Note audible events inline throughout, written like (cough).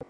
E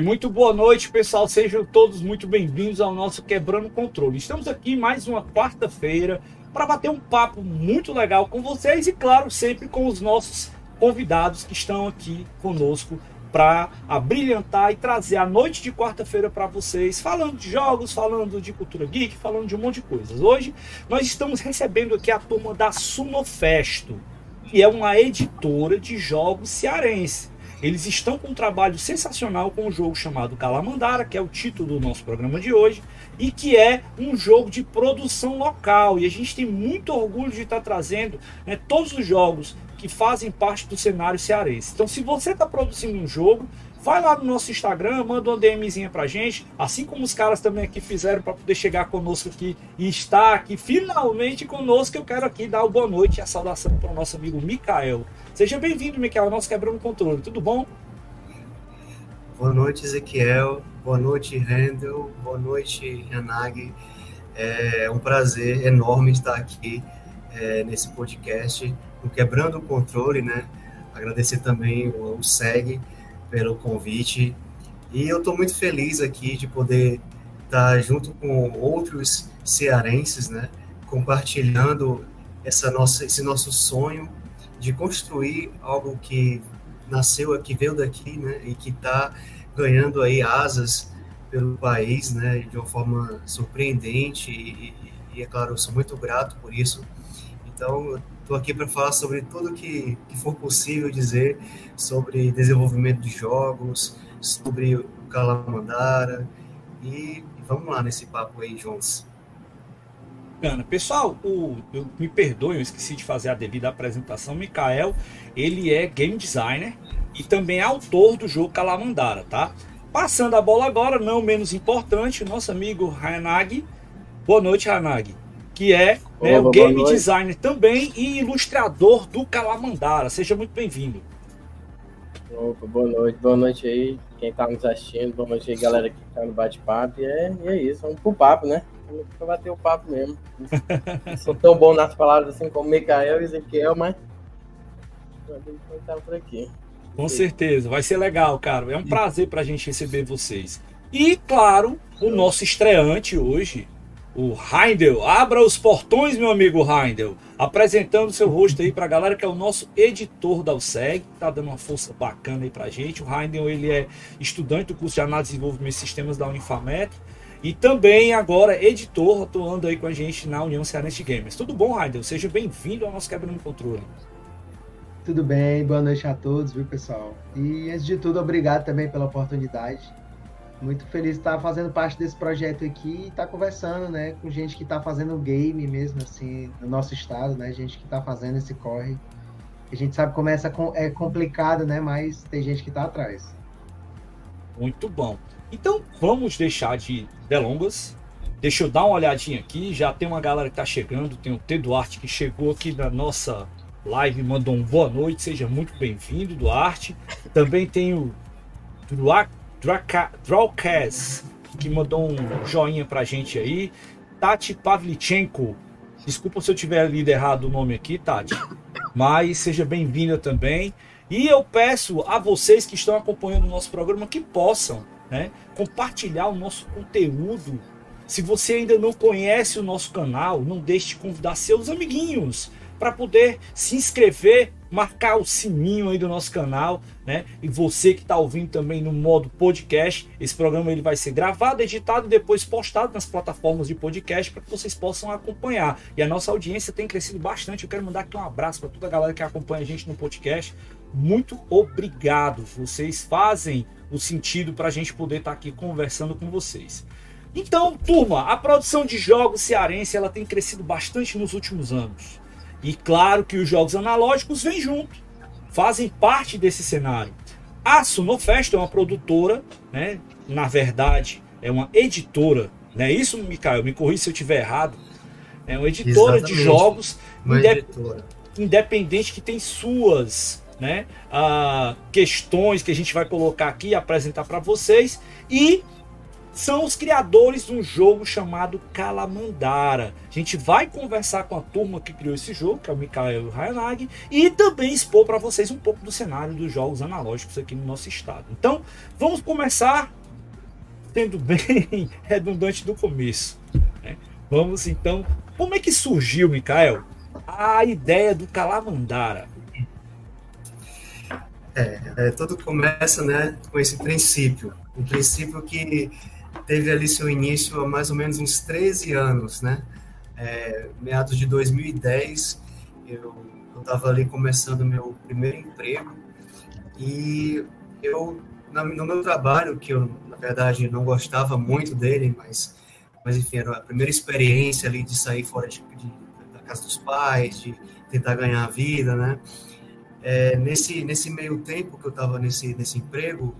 muito boa noite, pessoal. Sejam todos muito bem-vindos ao nosso Quebrando Controle. Estamos aqui mais uma quarta-feira para bater um papo muito legal com vocês e, claro, sempre com os nossos convidados que estão aqui conosco para abrilhantar e trazer a noite de quarta-feira para vocês, falando de jogos, falando de cultura geek, falando de um monte de coisas. Hoje nós estamos recebendo aqui a turma da Sunofesto, que é uma editora de jogos cearense. Eles estão com um trabalho sensacional com um jogo chamado Calamandara, que é o título do nosso programa de hoje, e que é um jogo de produção local. E a gente tem muito orgulho de estar trazendo né, todos os jogos que fazem parte do cenário cearense. Então, se você está produzindo um jogo, Vai lá no nozinho Instagram, manda uma DMzinha pra gente, assim como os caras também aqui fizeram para poder chegar conosco aqui e estar aqui finalmente conosco. Eu quero aqui dar o boa noite e a saudação para o nosso amigo Mikael. Seja bem-vindo, Mikael, nosso Quebrando Controle. Tudo bom? Boa noite, Ezequiel. Boa noite, Rendel. Boa noite, Yanagi. É um prazer enorme estar aqui é, nesse podcast, Quebrando o Controle, né? Agradecer também o, SEG pelo convite. E eu estou muito feliz aqui de poder estar junto com outros cearenses, né, compartilhando essa nossa, esse nosso sonho de construir algo que nasceu aqui, veio daqui, né, e que está ganhando aí asas pelo país, né, de uma forma surpreendente e, e é claro, eu sou muito grato por isso. Então, Estou aqui para falar sobre tudo que, que for possível dizer sobre desenvolvimento de jogos, sobre o Calamandara. E, vamos lá nesse papo aí, Jones. Bacana. Pessoal, o, eu, me perdoe, eu esqueci de fazer a devida apresentação. Mikael, ele é game designer e também é autor do jogo Calamandara, tá? Passando a bola agora, não menos importante, o nosso amigo Hanag. Boa noite, Hanag que é né, o game designer também e ilustrador do Calamandara. Seja muito bem-vindo. Opa, boa noite, boa noite aí, quem está nos assistindo, boa noite aí, galera que está no bate-papo. E é, e é isso, vamos pro papo, né? Vamos bater o papo mesmo. (laughs) Sou tão bom nas palavras assim como Mikael e Ezequiel, mas. por aqui. Com certeza, vai ser legal, cara. É um prazer para a gente receber vocês. E, claro, o nosso estreante hoje, o Heindel. Abra os portões, meu amigo Heindel. Apresentando seu rosto aí pra galera, que é o nosso editor da USEG. Tá dando uma força bacana aí pra gente. O Heindel, ele é estudante do curso de Análise e Desenvolvimento de Sistemas da Unifamet. E também agora editor, atuando aí com a gente na União Cearense Gamers. Tudo bom, Heindel? Seja bem-vindo ao nosso Quebrando Controle. Tudo bem, boa noite a todos, viu, pessoal? E antes de tudo, obrigado também pela oportunidade muito feliz de estar fazendo parte desse projeto aqui e estar conversando, né, com gente que está fazendo game mesmo, assim, no nosso estado, né, gente que está fazendo esse corre. A gente sabe como essa é complicado, né, mas tem gente que está atrás. Muito bom. Então, vamos deixar de delongas. Deixa eu dar uma olhadinha aqui. Já tem uma galera que está chegando. Tem o T Duarte que chegou aqui na nossa live, mandou um boa noite. Seja muito bem-vindo, Duarte. Também tem o Duarte Drawcast, que mandou um joinha pra gente aí. Tati Pavlichenko, desculpa se eu tiver lido errado o nome aqui, Tati, mas seja bem-vinda também. E eu peço a vocês que estão acompanhando o nosso programa que possam né, compartilhar o nosso conteúdo. Se você ainda não conhece o nosso canal, não deixe de convidar seus amiguinhos para poder se inscrever marcar o sininho aí do nosso canal, né? E você que está ouvindo também no modo podcast, esse programa ele vai ser gravado, editado e depois postado nas plataformas de podcast para que vocês possam acompanhar. E a nossa audiência tem crescido bastante. Eu quero mandar aqui um abraço para toda a galera que acompanha a gente no podcast. Muito obrigado. Vocês fazem o sentido para a gente poder estar tá aqui conversando com vocês. Então, turma, a produção de jogos cearense ela tem crescido bastante nos últimos anos. E claro que os jogos analógicos vêm junto, fazem parte desse cenário. A Sunofest é uma produtora, né? na verdade, é uma editora, não é isso, Mikael? Me corri se eu estiver errado. É uma editora Exatamente. de jogos indep editora. independente que tem suas né? Uh, questões que a gente vai colocar aqui e apresentar para vocês. E são os criadores de um jogo chamado Calamandara. A gente vai conversar com a turma que criou esse jogo, que é o Mikael Hayanagi, e também expor para vocês um pouco do cenário dos jogos analógicos aqui no nosso estado. Então, vamos começar sendo bem (laughs) redundante do começo. Né? Vamos então, como é que surgiu, Mikael, a ideia do Calamandara? É, é, tudo começa né, com esse princípio. Um princípio que teve ali seu início há mais ou menos uns 13 anos, né? É, meados de 2010, eu estava ali começando meu primeiro emprego e eu, no meu trabalho, que eu, na verdade, não gostava muito dele, mas, mas enfim, era a primeira experiência ali de sair fora de, de da casa dos pais, de tentar ganhar a vida, né? É, nesse, nesse meio tempo que eu estava nesse, nesse emprego,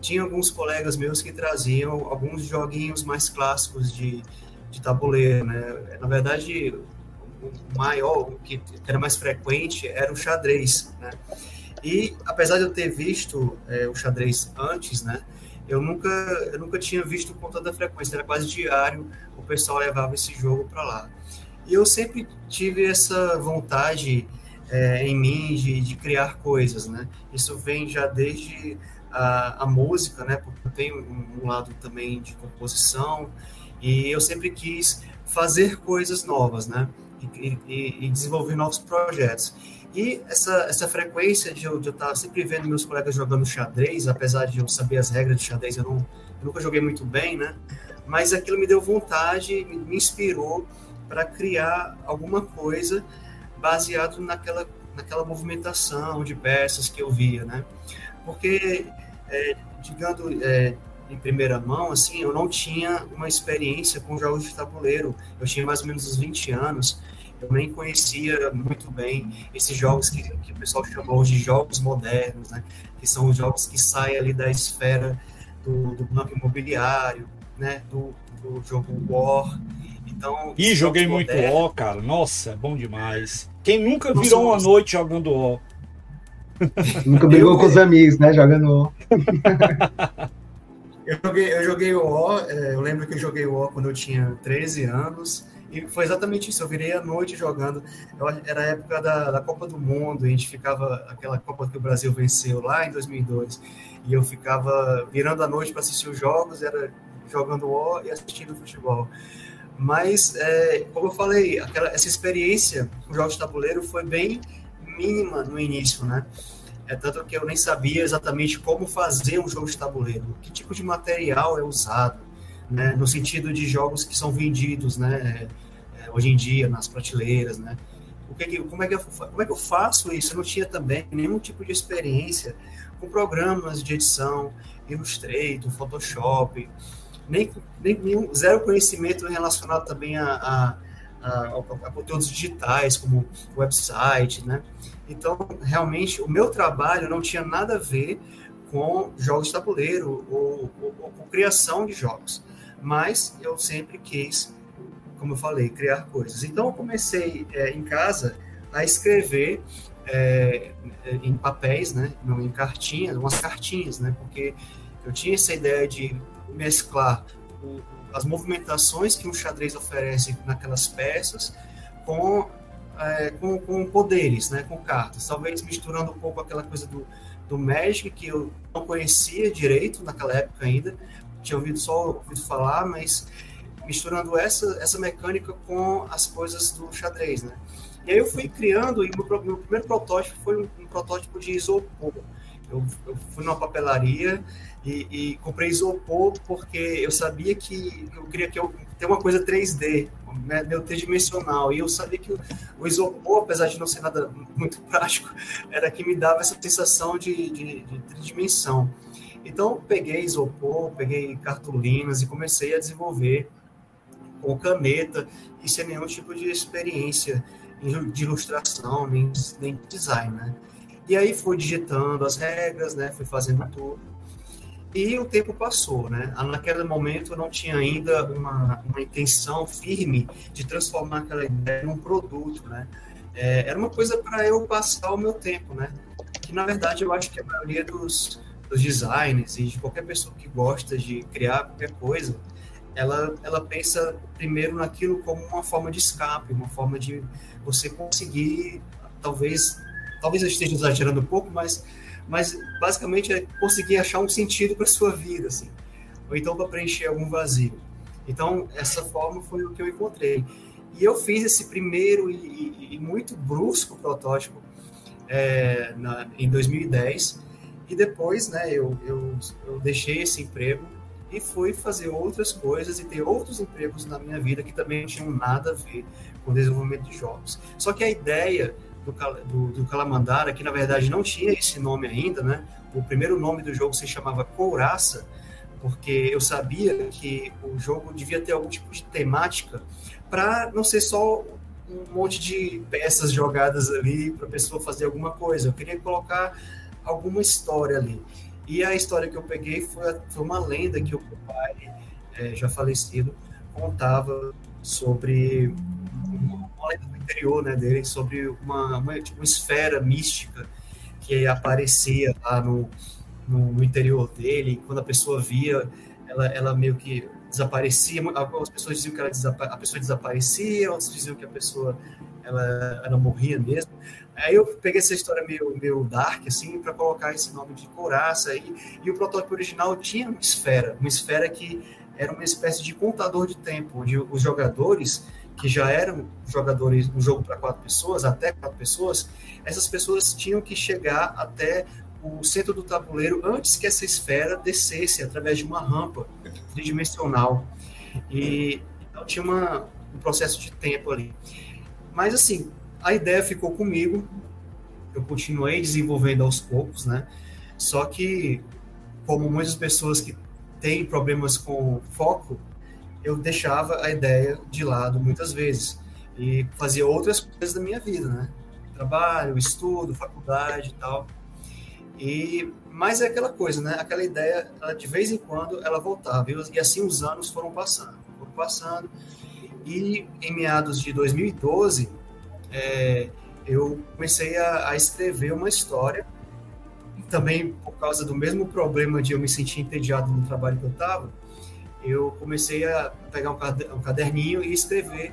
tinha alguns colegas meus que traziam alguns joguinhos mais clássicos de, de tabuleiro, né? Na verdade, o maior, o que era mais frequente, era o xadrez, né? E apesar de eu ter visto é, o xadrez antes, né? Eu nunca, eu nunca tinha visto com tanta frequência, era quase diário o pessoal levava esse jogo para lá. E eu sempre tive essa vontade é, em mim de, de criar coisas, né? Isso vem já desde a, a música, né? Porque eu tenho um, lado também de composição e eu sempre quis fazer coisas novas, né? E, e, e desenvolver novos projetos. E essa, essa frequência de eu, de eu estar sempre vendo meus colegas jogando xadrez, apesar de eu saber as regras de xadrez, eu, não, eu nunca joguei muito bem, né? Mas aquilo me deu vontade, me, me inspirou para criar alguma coisa baseado naquela, naquela movimentação de peças que eu via, né? Porque é, digamos, é, em primeira mão, assim, eu não tinha uma experiência com jogos de tabuleiro. Eu tinha mais ou menos uns 20 anos. Eu nem conhecia muito bem esses jogos que, que o pessoal chamou de jogos modernos, né? Que são os jogos que saem ali da esfera do, do banco imobiliário, né? Do, do jogo War. Então, Ih, joguei muito War, cara. Nossa, bom demais. Quem nunca virou Nossa, uma noite jogando War? (laughs) Nunca brigou eu, com os amigos, né? Jogando (laughs) eu joguei, eu joguei o O, é, eu lembro que eu joguei o O quando eu tinha 13 anos, e foi exatamente isso, eu virei a noite jogando, eu, era a época da, da Copa do Mundo, a gente ficava, aquela Copa que o Brasil venceu lá em 2002, e eu ficava virando a noite para assistir os jogos, era jogando O e assistindo futebol. Mas, é, como eu falei, aquela, essa experiência com jogos de tabuleiro foi bem mínima no início, né? É tanto que eu nem sabia exatamente como fazer um jogo de tabuleiro, que tipo de material é usado, né? No sentido de jogos que são vendidos, né? É, hoje em dia nas prateleiras, né? O que, como, é que eu, como é que eu faço isso? Eu não tinha também nenhum tipo de experiência com programas de edição, Illustrator, Photoshop, nem, nem nenhum, zero conhecimento relacionado também a, a a, a, conteúdos digitais, como website, né? Então, realmente, o meu trabalho não tinha nada a ver com jogos de tabuleiro ou, ou, ou com criação de jogos, mas eu sempre quis, como eu falei, criar coisas. Então, eu comecei é, em casa a escrever é, em papéis, né? Não em cartinhas, umas cartinhas, né? Porque eu tinha essa ideia de mesclar o, as movimentações que um xadrez oferece naquelas peças com, é, com, com, poderes, né, com cartas. Talvez misturando um pouco aquela coisa do, do Magic, que eu não conhecia direito naquela época ainda, tinha ouvido só ouvido falar, mas misturando essa, essa mecânica com as coisas do xadrez, né? E aí eu fui criando, e meu, meu primeiro protótipo foi um, um protótipo de isopor. Eu, eu, fui numa papelaria e, e, comprei isopor porque eu sabia que eu queria que eu ter uma coisa 3D, né, tridimensional. E eu sabia que o, o, isopor, apesar de não ser nada muito (laughs) prático, era que me dava essa sensação de, de, de tridimensão. Então, peguei isopor, peguei cartolinas e comecei a desenvolver com caneta e sem nenhum tipo de experiência de ilustração, nem, nem design, né? E aí fui digitando as regras, né? Fui fazendo tudo. E o tempo passou, né? Naquele momento eu não tinha ainda uma, uma intenção firme de transformar aquela ideia num produto, né? É, era uma coisa para eu passar o meu tempo, né? que na verdade eu acho que a maioria dos, dos designers e de qualquer pessoa que gosta de criar qualquer coisa, ela, ela pensa primeiro naquilo como uma forma de escape, uma forma de você conseguir, talvez, talvez eu esteja exagerando um pouco, mas, mas basicamente é conseguir achar um sentido para sua vida, assim, ou então para preencher algum vazio. Então, essa forma foi o que eu encontrei. E eu fiz esse primeiro e, e, muito brusco protótipo é, na, em 2010, e depois né, eu, eu, eu deixei esse emprego e fui fazer outras coisas e ter outros empregos na minha vida que também não tinham nada a ver com desenvolvimento de jogos. Só que a ideia do, do, do Calamandara, que na verdade não tinha esse nome ainda, né? O primeiro nome do jogo se chamava Couraça, porque eu sabia que o jogo devia ter algum tipo de temática para não ser só um monte de peças jogadas ali para a pessoa fazer alguma coisa. Eu queria colocar alguma história ali. E a história que eu peguei foi, foi uma lenda que o meu pai, é, já falecido, contava sobre lenda do interior né, dele, sobre uma, uma, tipo, uma esfera mística que aparecia lá no, no, no, interior dele. Quando a pessoa via, ela, ela meio que desaparecia. Algumas pessoas diziam que ela a pessoa desaparecia, outras diziam que a pessoa ela, ela morria mesmo. Aí eu peguei essa história meio, meio dark, assim, para colocar esse nome de couraça. E, e o protótipo original tinha uma esfera, uma esfera que era uma espécie de contador de tempo, onde os jogadores, que já eram jogadores, um jogo para quatro pessoas, até quatro pessoas, essas pessoas tinham que chegar até o centro do tabuleiro antes que essa esfera descesse através de uma rampa tridimensional. E então tinha uma, um processo de tempo ali. Mas assim, a ideia ficou comigo, eu continuei desenvolvendo aos poucos, né? Só que, como muitas pessoas que têm problemas com foco, eu deixava a ideia de lado muitas vezes e fazia outras coisas da minha vida, né? Trabalho, estudo, faculdade e tal. E mas é aquela coisa, né? Aquela ideia, ela, de vez em quando, ela voltava. E, assim os anos foram passando, foram passando. E em meados de 2012, é, eu comecei a, a, escrever uma história, também por causa do mesmo problema de eu me sentir entediado no trabalho que eu estava, eu comecei a pegar um caderninho e escrever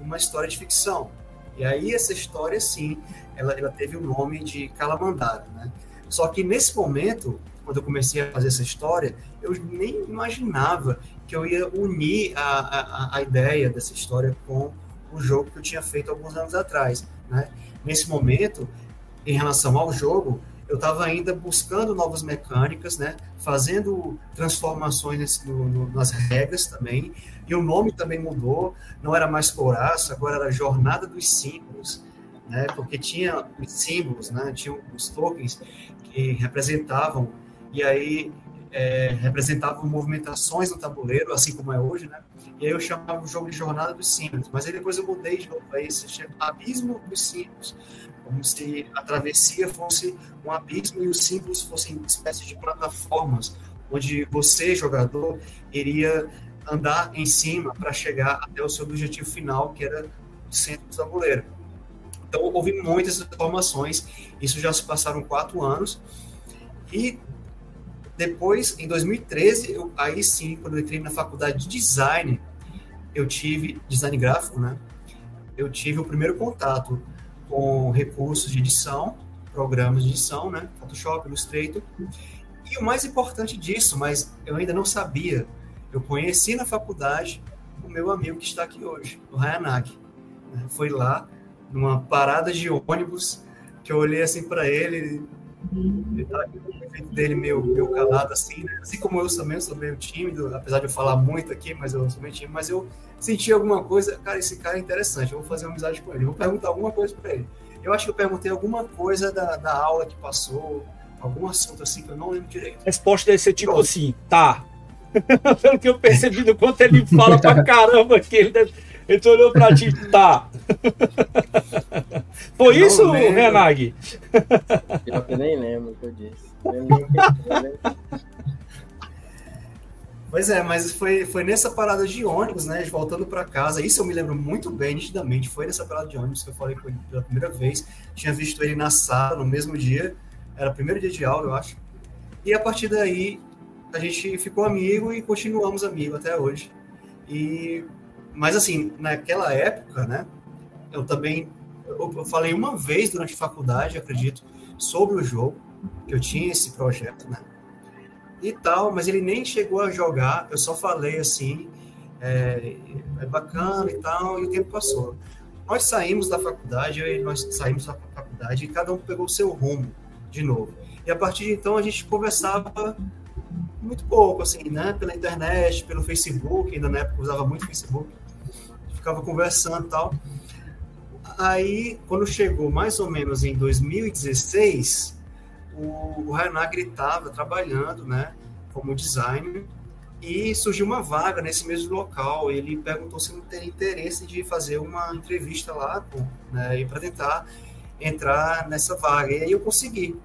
uma história de ficção. E aí essa história, sim, ela, ela teve o nome de Calamandara, né? Só que nesse momento, quando eu comecei a fazer essa história, eu nem imaginava que eu ia unir a, a, a ideia dessa história com o jogo que eu tinha feito alguns anos atrás. Né? Nesse momento, em relação ao jogo, eu estava ainda buscando novas mecânicas, né? fazendo transformações no, no, nas regras também, e o nome também mudou, não era mais Coraça, agora era Jornada dos Símbolos, né? porque tinha os símbolos, né? tinha os tokens que representavam, e aí é, representavam movimentações no tabuleiro, assim como é hoje, né? E aí eu chamava o jogo de Jornada dos Símbolos, mas aí depois eu mudei de novo para esse Abismo dos Símbolos, como se a travessia fosse um abismo e os símbolos fossem uma espécie de plataformas, onde você, jogador, iria andar em cima para chegar até o seu objetivo final, que era o centro do tabuleiro. Então, houve muitas transformações, isso já se passaram quatro anos, e depois, em 2013, eu, aí sim, quando eu entrei na faculdade de design, eu tive design gráfico, né? Eu tive o primeiro contato com recursos de edição, programas de edição, né? Photoshop, Illustrator. E o mais importante disso, mas eu ainda não sabia, eu conheci na faculdade o meu amigo que está aqui hoje, o Hayanak. Foi lá, numa parada de ônibus, que eu olhei assim para ele, ele tá dele meio, meio calado assim, né? Assim como eu também, eu sou meio tímido, apesar de eu falar muito aqui, mas eu sou meio tímido, mas eu senti alguma coisa, cara, esse cara é interessante, eu vou fazer uma amizade com ele, eu vou perguntar alguma coisa para ele. Eu acho que eu perguntei alguma coisa da, da aula que passou, algum assunto assim que eu não lembro direito. A resposta deve ser tipo Pronto. assim, tá. Pelo (laughs) que eu percebi do quanto ele fala pra caramba que ele deve... Ele olhou pra ti, tá. (laughs) Foi não isso, lembro. Renag? Eu nem lembro o que eu disse. Pois é, mas foi, foi nessa parada de ônibus, né? Voltando para casa. Isso eu me lembro muito bem, nitidamente. Foi nessa parada de ônibus que eu falei com ele pela primeira vez. Tinha visto ele na sala no mesmo dia, Era o primeiro dia de aula, eu acho. E a partir daí, a gente ficou amigo e continuamos amigo até hoje. E, mas assim, naquela época, né, eu também eu falei uma vez durante a faculdade, acredito, sobre o jogo, que eu tinha esse projeto, né? E tal, mas ele nem chegou a jogar, eu só falei assim, é, é bacana e tal, e o tempo passou. Nós saímos da faculdade, eu e nós saímos da faculdade e cada um pegou o seu rumo de novo. E a partir de então a gente conversava muito pouco, assim, né? Pela internet, pelo Facebook, ainda na época usava muito Facebook, ficava conversando e tal. Aí, quando chegou mais ou menos em 2016, o, o estava trabalhando, né, como designer, e surgiu uma vaga nesse mesmo local. Ele perguntou se não teria interesse de fazer uma entrevista lá, né, para tentar entrar nessa vaga. E aí eu consegui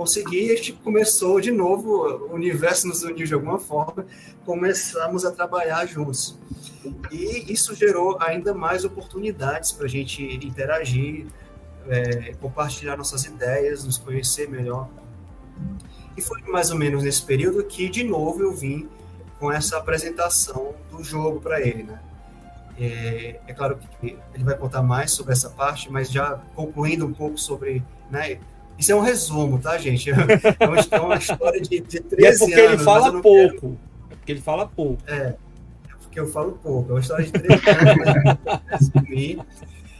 consegui e a gente começou de novo, o universo nos uniu de alguma forma, começamos a trabalhar juntos. E isso gerou ainda mais oportunidades para a gente interagir, é, compartilhar nossas ideias, nos conhecer melhor. E foi mais ou menos nesse período que, de novo, eu vim com essa apresentação do jogo para ele, né? É, é, claro que ele vai contar mais sobre essa parte, mas já concluindo um pouco sobre né, isso é um resumo, tá, gente? (laughs) É uma, é uma história de, de 13 e é porque anos. ele fala pouco. Quero... É porque ele fala pouco. É porque eu falo pouco. É uma história de 13 anos,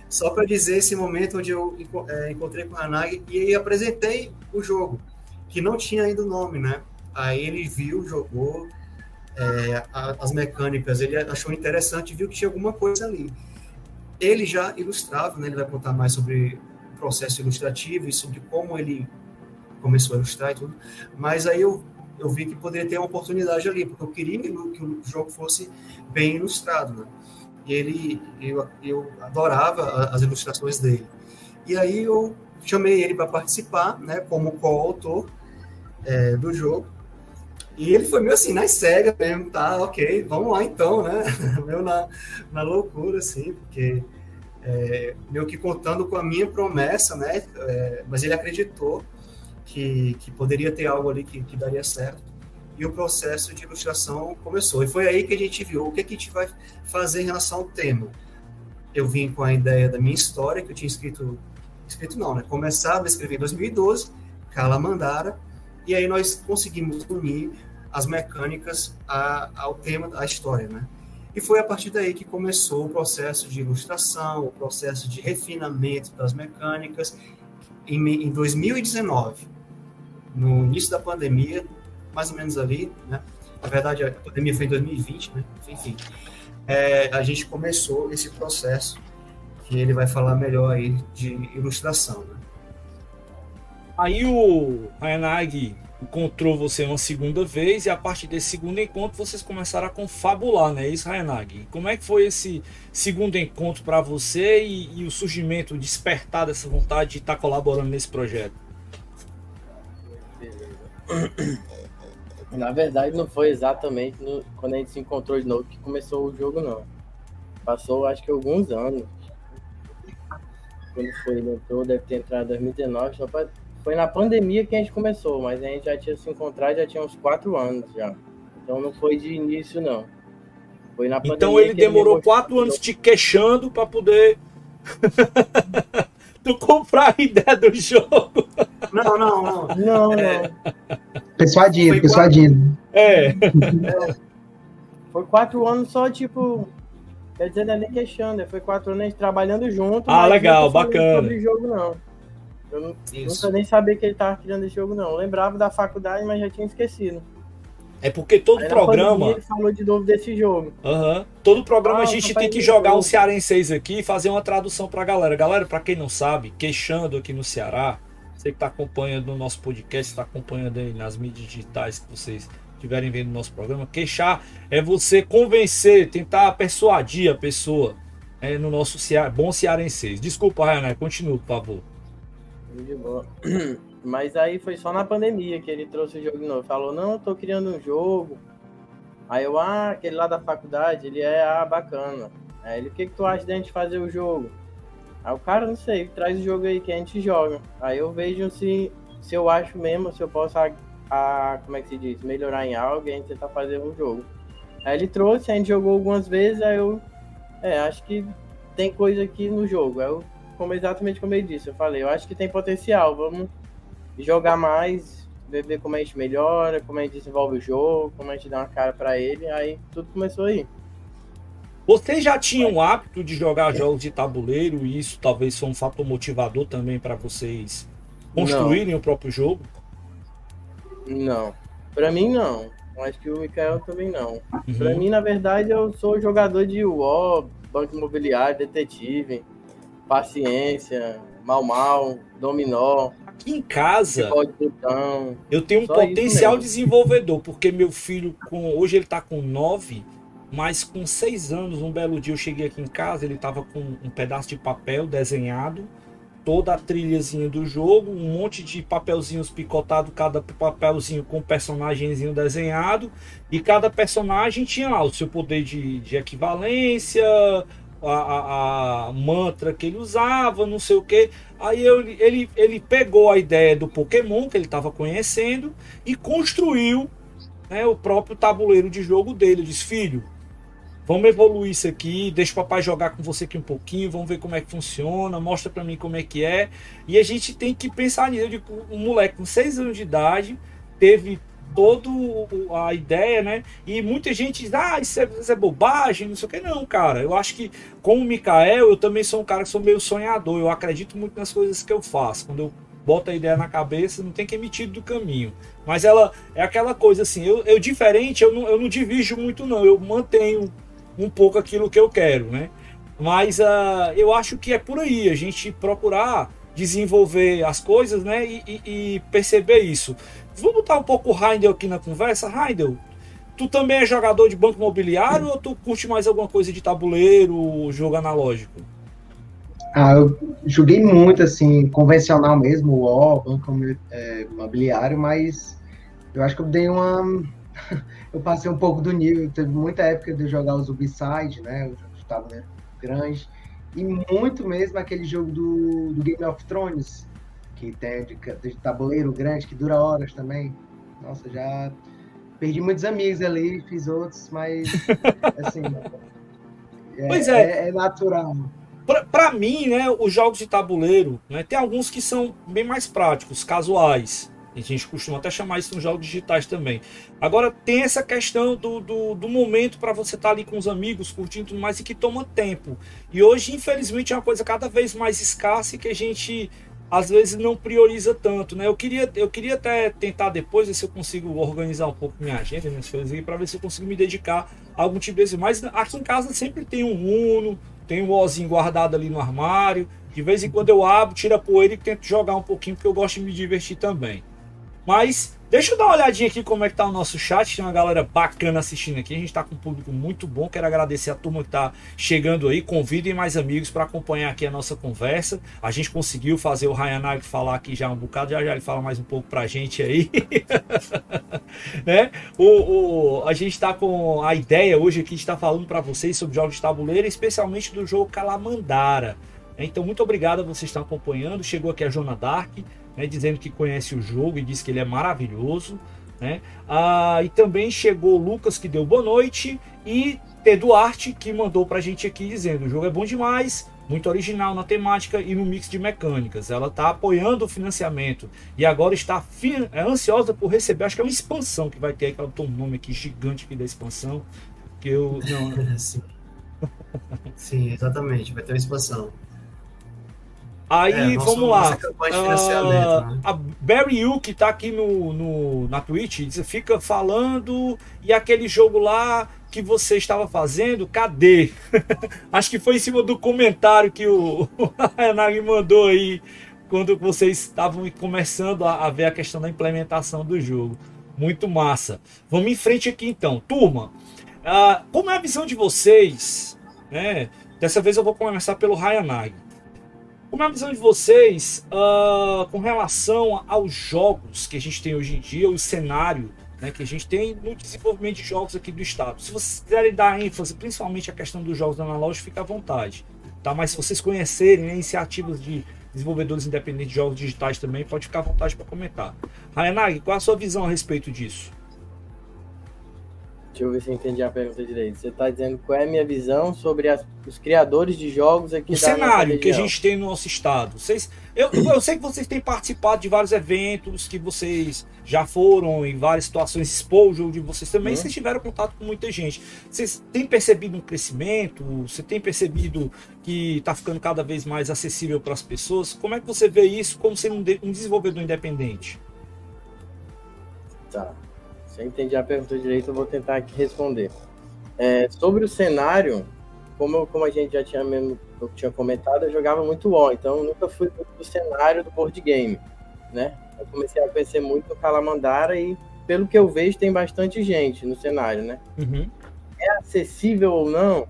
Só para dizer esse momento onde eu é, encontrei com o Hanag e apresentei o jogo, que não tinha ainda o nome, né? Aí ele viu, jogou é, as mecânicas, ele achou interessante, viu que tinha alguma coisa ali. Ele já ilustrava, né? Ele vai contar mais sobre processo ilustrativo e sobre como ele começou a ilustrar e tudo. Mas aí eu, eu vi que poderia ter uma oportunidade ali, porque eu queria que o jogo fosse bem ilustrado, né? E ele, eu, eu adorava as ilustrações dele. E aí eu chamei ele para participar, né, como coautor é, do jogo. E ele foi meio assim, na cega mesmo, tá, ok, vamos lá então, né? (laughs) meio na, na loucura, assim, porque é, meio que contando com a minha promessa, né? É, mas ele acreditou que, que poderia ter algo ali que, que daria certo. E o processo de ilustração começou. E foi aí que a gente viu o que, que a gente vai fazer em relação ao tema. Eu vim com a ideia da minha história, que eu tinha escrito, escrito não, né? Começado a escrever em 2012, Mandara e aí nós conseguimos unir as mecânicas a, ao tema da história, né? E foi a partir daí que começou o processo de ilustração, o processo de refinamento das mecânicas. Em, em 2019, no início da pandemia, mais ou menos ali, né? Na verdade, a pandemia foi em 2020, né? Enfim, é, a gente começou esse processo que ele vai falar melhor aí de ilustração, né? Aí o Hayanagi encontrou você uma segunda vez e a partir desse segundo encontro vocês começaram a confabular, né? Isso, Hayanagi. Como é que foi esse segundo encontro para você e, e, o surgimento, o despertar dessa vontade de estar tá colaborando nesse projeto? Na verdade, não foi exatamente no, quando a gente se encontrou de novo que começou o jogo, não. Passou, acho que alguns anos. Quando foi, ele entrou, deve ter entrado em 2019, só para foi na pandemia que a gente começou, mas a gente já tinha se encontrado já tinha uns quatro anos já. Então não foi de início, não. Foi na pandemia. Então ele demorou ele quatro anos te queixando para poder. (laughs) tu comprar a ideia do jogo. Não, não, não. Não, é... não. Persuadido, persuadido. É. é. Foi quatro anos só, tipo. Quer dizer, não é nem queixando, foi quatro anos trabalhando junto. Ah, legal, bacana. Sobre jogo, não. Eu não, nunca nem sabia que ele estava criando esse jogo, não. Eu lembrava da faculdade, mas já tinha esquecido. É porque todo Aí programa. Ele falou de novo desse jogo. Uhum. Todo programa ah, a gente tem que jogar um cearense aqui e fazer uma tradução pra galera. Galera, para quem não sabe, queixando aqui no Ceará, você que tá acompanhando o nosso podcast, está acompanhando aí nas mídias digitais que vocês estiverem vendo o nosso programa, queixar é você convencer, tentar persuadir a pessoa é, no nosso cea... bom cearense. Desculpa, Ryan, continua, por favor. De boa. (clears throat) Mas aí foi só na pandemia que ele trouxe o jogo de novo. Falou, não, tô criando um jogo. Aí eu, ah, aquele lá da faculdade, ele é, ah, bacana. Aí ele, o que, que tu acha da gente fazer o jogo? Aí o cara, não sei, traz o jogo aí que a gente joga. Aí eu vejo se se eu acho mesmo, se eu posso, a, a, como é que se diz, melhorar em algo e a gente tentar fazer um jogo. Aí ele trouxe, a gente jogou algumas vezes, aí eu, é, acho que tem coisa aqui no jogo. Aí eu, como exatamente como ele disse, eu falei, eu acho que tem potencial, vamos jogar mais, ver, como a gente melhora, como a gente desenvolve o jogo, como a gente dá uma cara para ele, aí tudo começou aí. Vocês já tinham o hábito de jogar jogos de tabuleiro e isso talvez foi um fator motivador também para vocês construírem não. o próprio jogo? Não. Para mim, não. Acho que o Mikael também não. Uhum. Para mim, na verdade, eu sou jogador de UO, Banco Imobiliário, Detetive, Paciência, Mal Mal, Dominó. Aqui em casa, eu tenho um potencial desenvolvedor, porque meu filho, com hoje ele está com 9 mas com seis anos, um belo dia eu cheguei aqui em casa, ele estava com um pedaço de papel desenhado, toda a trilhazinha do jogo, um monte de papelzinhos picotados, cada papelzinho com um personagemzinho desenhado, e cada personagem tinha lá o seu poder de, de equivalência, a, a, a, mantra que ele usava, não sei o que. Aí eu, ele, ele pegou a ideia do Pokémon que ele estava conhecendo e construiu né, o próprio tabuleiro de jogo dele. Eu disse, filho, Vamos evoluir isso aqui, deixa o papai jogar com você aqui um pouquinho, vamos ver como é que funciona, mostra para mim como é que é. E a gente tem que pensar nisso. Digo, um moleque com 6 anos de idade teve toda a ideia, né? E muita gente diz, ah, isso é, isso é, bobagem, não sei o que. Não, cara, eu acho que, como o Mikael, eu também sou um cara que sou meio sonhador. Eu acredito muito nas coisas que eu faço. Quando eu boto a ideia na cabeça, não tem que emitir do caminho. Mas ela é aquela coisa assim, eu, eu diferente, eu não, eu não divijo muito, não. Eu mantenho um pouco aquilo que eu quero, né? Mas uh, eu acho que é por aí, a gente procurar desenvolver as coisas, né? E, e, e perceber isso. Vamos botar um pouco o Heindel aqui na conversa. Heindel, tu também é jogador de banco imobiliário ou tu curte mais alguma coisa de tabuleiro, jogo analógico? Ah, eu joguei muito, assim, convencional mesmo, o banco é, imobiliário, mas eu acho que eu dei uma (laughs) eu passei um pouco do nível. Teve muita época de jogar os Ubisoft, né? Os jogos de tabuleiro grande. E muito mesmo aquele jogo do, do Game of Thrones, que tem de, de tabuleiro grande, que dura horas também. Nossa, já perdi muitos amigos ali, fiz outros, mas (laughs) assim. é, pois é. é, é natural. Para mim, né, os jogos de tabuleiro, né, tem alguns que são bem mais práticos, casuais. A gente costuma até chamar isso nos jogos digitais também. Agora, tem essa questão do, do, do momento para você estar tá ali com os amigos, curtindo tudo mais, e que toma tempo. E hoje, infelizmente, é uma coisa cada vez mais escassa e que a gente às vezes não prioriza tanto, né? Eu queria, eu queria até tentar depois ver se eu consigo organizar um pouco minha agenda, minhas coisas aqui, para ver se eu consigo me dedicar a algum tipo desse. Mas aqui em casa sempre tem um Uno, tem um Ozinho guardado ali no armário. De vez em quando eu abro, tiro a poeira e tento jogar um pouquinho, porque eu gosto de me divertir também. Mas deixa eu dar uma olhadinha aqui como é que tá o nosso chat. Tem uma galera bacana assistindo aqui. A gente tá com um público muito bom. Quero agradecer a turma que tá chegando aí. Convidem mais amigos para acompanhar aqui a nossa conversa. A gente conseguiu fazer o Ryanag falar aqui já um bocado. Já já ele fala mais um pouco pra gente aí. (laughs) né? o, o, a gente tá com a ideia hoje aqui de estar tá falando para vocês sobre jogos de tabuleiro, especialmente do jogo Calamandara. Então, muito obrigado a vocês que estão acompanhando. Chegou aqui a Jona Dark né, dizendo que conhece o jogo e diz que ele é maravilhoso. Né? Ah, e também chegou Lucas que deu boa noite e Eduarte que mandou pra gente aqui dizendo: o jogo é bom demais, muito original na temática e no mix de mecânicas. Ela está apoiando o financiamento e agora está é ansiosa por receber. Acho que é uma expansão que vai ter. Ela tem um nome aqui gigante aqui da expansão. Que eu não. Sim. (laughs) Sim, exatamente. Vai ter uma expansão. Aí é, vamos lá. Uh, né? A Barry Yu, que tá aqui no, no, na Twitch, fica falando. E aquele jogo lá que você estava fazendo, cadê? (laughs) Acho que foi em cima do comentário que o, (laughs) Renag mandou aí quando vocês estavam começando a, a, ver a questão da implementação do jogo. Muito massa. Vamos em frente aqui então. Turma, uh, como é a visão de vocês? Né? Dessa vez eu vou começar pelo Hayanagi. Como é a visão de vocês uh, com relação aos jogos que a gente tem hoje em dia, o cenário né, que a gente tem no desenvolvimento de jogos aqui do estado? Se vocês quiserem dar ênfase, principalmente a questão dos jogos analógicos, fica à vontade. Tá? Mas se vocês conhecerem né, iniciativas de desenvolvedores independentes de jogos digitais também, pode ficar à vontade para comentar. Rayanag, qual a sua visão a respeito disso? Deixa eu ver se eu entendi a pergunta direito. Você está dizendo qual é a minha visão sobre as, os criadores de jogos aqui o cenário que a gente tem no nosso estado. Vocês, eu, eu sei que vocês têm participado de vários eventos, que vocês já foram em várias situações, exposure de vocês também, uhum. vocês tiveram contato com muita gente. Vocês têm percebido um crescimento? Você tem percebido que está ficando cada vez mais acessível para as pessoas? Como é que você vê isso como sendo um desenvolvedor independente? Tá. Eu entendi a pergunta direito, eu vou tentar aqui responder. É, sobre o cenário, como, como a gente já tinha mesmo eu tinha comentado, eu jogava muito WoW, então eu nunca fui do cenário do board game, né? Eu comecei a conhecer muito o Calamandara e, pelo que eu vejo, tem bastante gente no cenário, né? Uhum. É acessível ou não,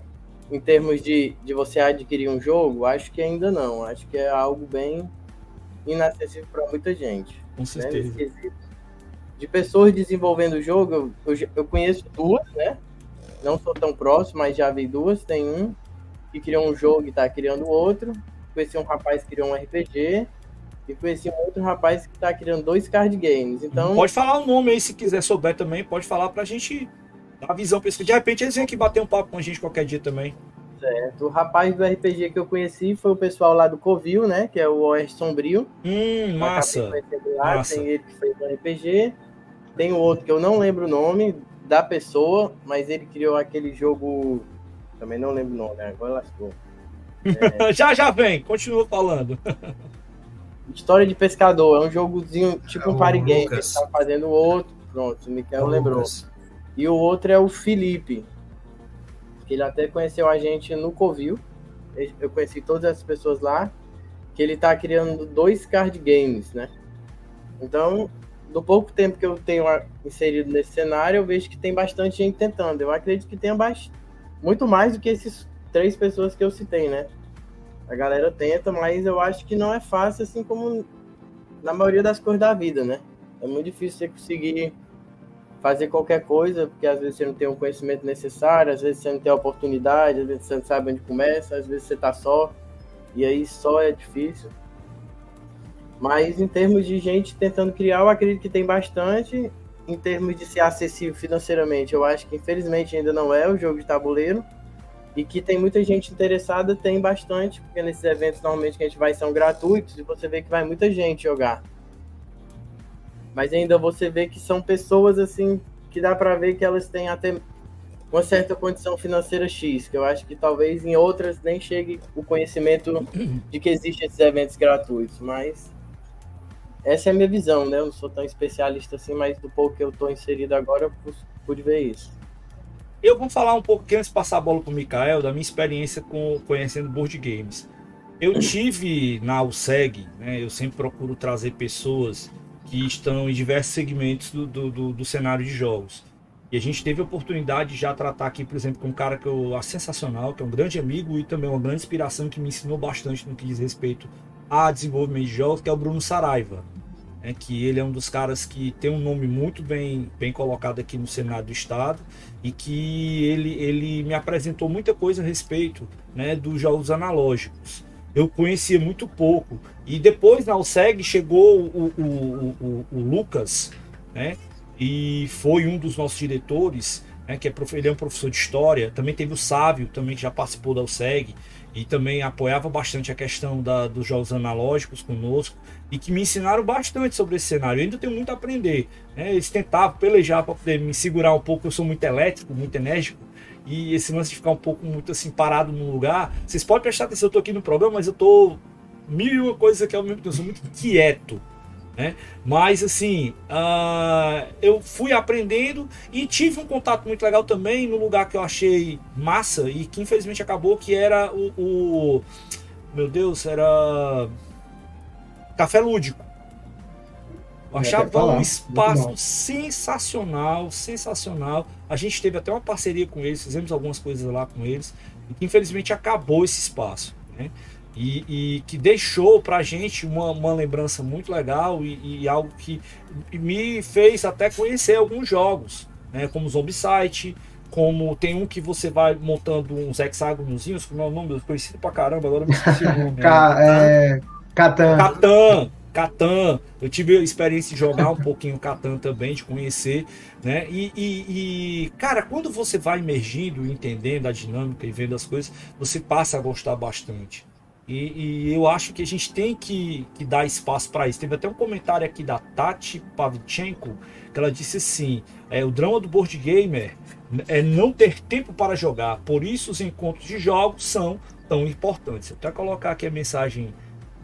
em termos de, de você adquirir um jogo? Acho que ainda não. Acho que é algo bem inacessível para muita gente. Com né? certeza. Né? De pessoas desenvolvendo o jogo, eu, eu, conheço duas, né? Não sou tão próximo, mas já vi duas. Tem um que criou um jogo e está criando outro. Conheci um rapaz que criou um RPG. E conheci um outro rapaz que está criando dois card games. Então. Pode falar o nome aí se quiser souber também. Pode falar para a gente dar visão para isso. De repente eles vêm aqui bater um papo com a gente qualquer dia também. Certo. O rapaz do RPG que eu conheci foi o pessoal lá do Covil, né? Que é o Oeste Sombrio. Hum, massa. Lá, massa. Tem ele que fez o RPG. Tem o outro que eu não lembro o nome da pessoa, mas ele criou aquele jogo. Também não lembro o nome, né? agora lascou. É... (laughs) já, já vem, continua falando. (laughs) História de Pescador, é um jogozinho tipo é um party game. Ele tá fazendo outro. Pronto, o Miquel lembrou. Lucas. E o outro é o Felipe. Ele até conheceu a gente no Covil. Eu conheci todas as pessoas lá. Que ele tá criando dois card games, né? Então, do pouco tempo que eu tenho inserido nesse cenário, eu vejo que tem bastante gente tentando. Eu acredito que tenha muito mais do que esses três pessoas que eu citei, né? A galera tenta, mas eu acho que não é fácil, assim como na maioria das coisas da vida, né? É muito difícil você conseguir fazer qualquer coisa, porque às vezes você não tem o conhecimento necessário, às vezes você não tem a oportunidade, às vezes você não sabe onde começa, às vezes você tá só, e aí só é difícil. Mas em termos de gente tentando criar, eu acredito que tem bastante. Em termos de ser acessível financeiramente, eu acho que infelizmente ainda não é o jogo de tabuleiro. E que tem muita gente interessada, tem bastante, porque nesses eventos normalmente que a gente vai são gratuitos e você vê que vai muita gente jogar. Mas ainda você vê que são pessoas assim que dá para ver que elas têm até uma certa condição financeira X, que eu acho que talvez em outras nem chegue o conhecimento de que existem esses eventos gratuitos, mas essa é a minha visão, né? Eu não sou tão especialista assim, mas do pouco que eu tô inserido agora, eu pude ver isso. Eu vou falar um pouco, antes de passar a bola para o Mikael, da minha experiência com conhecendo board games. Eu tive na USEG, né, eu sempre procuro trazer pessoas que estão em diversos segmentos do, do, do, do cenário de jogos. E a gente teve a oportunidade de já tratar aqui, por exemplo, com um cara que eu acho sensacional, que é um grande amigo e também uma grande inspiração que me ensinou bastante no que diz respeito a desenvolvimento de jogos, que é o Bruno Saraiva. É, que ele é um dos caras que tem um nome muito bem, bem colocado aqui no Senado do Estado e que ele, ele me apresentou muita coisa a respeito né, dos jogos analógicos. Eu conhecia muito pouco. E depois na USEG chegou o, o, o, o Lucas, né, e foi um dos nossos diretores, né, que é, ele é um professor de história. Também teve o Sávio, também que já participou da USEG e também apoiava bastante a questão da, dos jogos analógicos conosco e que me ensinaram bastante sobre esse cenário. Eu ainda tenho muito a aprender. Né? Eles tentavam pelejar para poder me segurar um pouco. Eu sou muito elétrico, muito enérgico e esse lance de ficar um pouco muito assim parado no lugar. Vocês podem prestar atenção, eu estou aqui no programa, mas eu estou mil e uma coisas aqui ao mesmo tempo. Eu sou muito quieto. Né? Mas assim, uh, eu fui aprendendo e tive um contato muito legal também no lugar que eu achei massa e que infelizmente acabou, que era o, o meu Deus, era Café Lúdico. Eu achava um espaço sensacional, sensacional. A gente teve até uma parceria com eles, fizemos algumas coisas lá com eles, infelizmente acabou esse espaço. Né? E, e, que deixou pra gente uma, uma lembrança muito legal e, e, algo que me fez até conhecer alguns jogos, né? Como Zombicide, como tem um que você vai montando uns hexágonozinhos, como é o nome? Conhecido pra caramba, agora me esqueci o (laughs) nome. Né? é... Catan. Catan. Catan, eu tive a experiência de jogar um pouquinho Catan também, de conhecer, né? E, e, e, cara, quando você vai emergindo, entendendo a dinâmica e vendo as coisas, você passa a gostar bastante. E, e eu acho que a gente tem que, que dar espaço para isso. Teve até um comentário aqui da Tati Pavchenko, que ela disse assim: é, o drama do board gamer é não ter tempo para jogar, por isso os encontros de jogos são tão importantes. Eu até colocar aqui a mensagem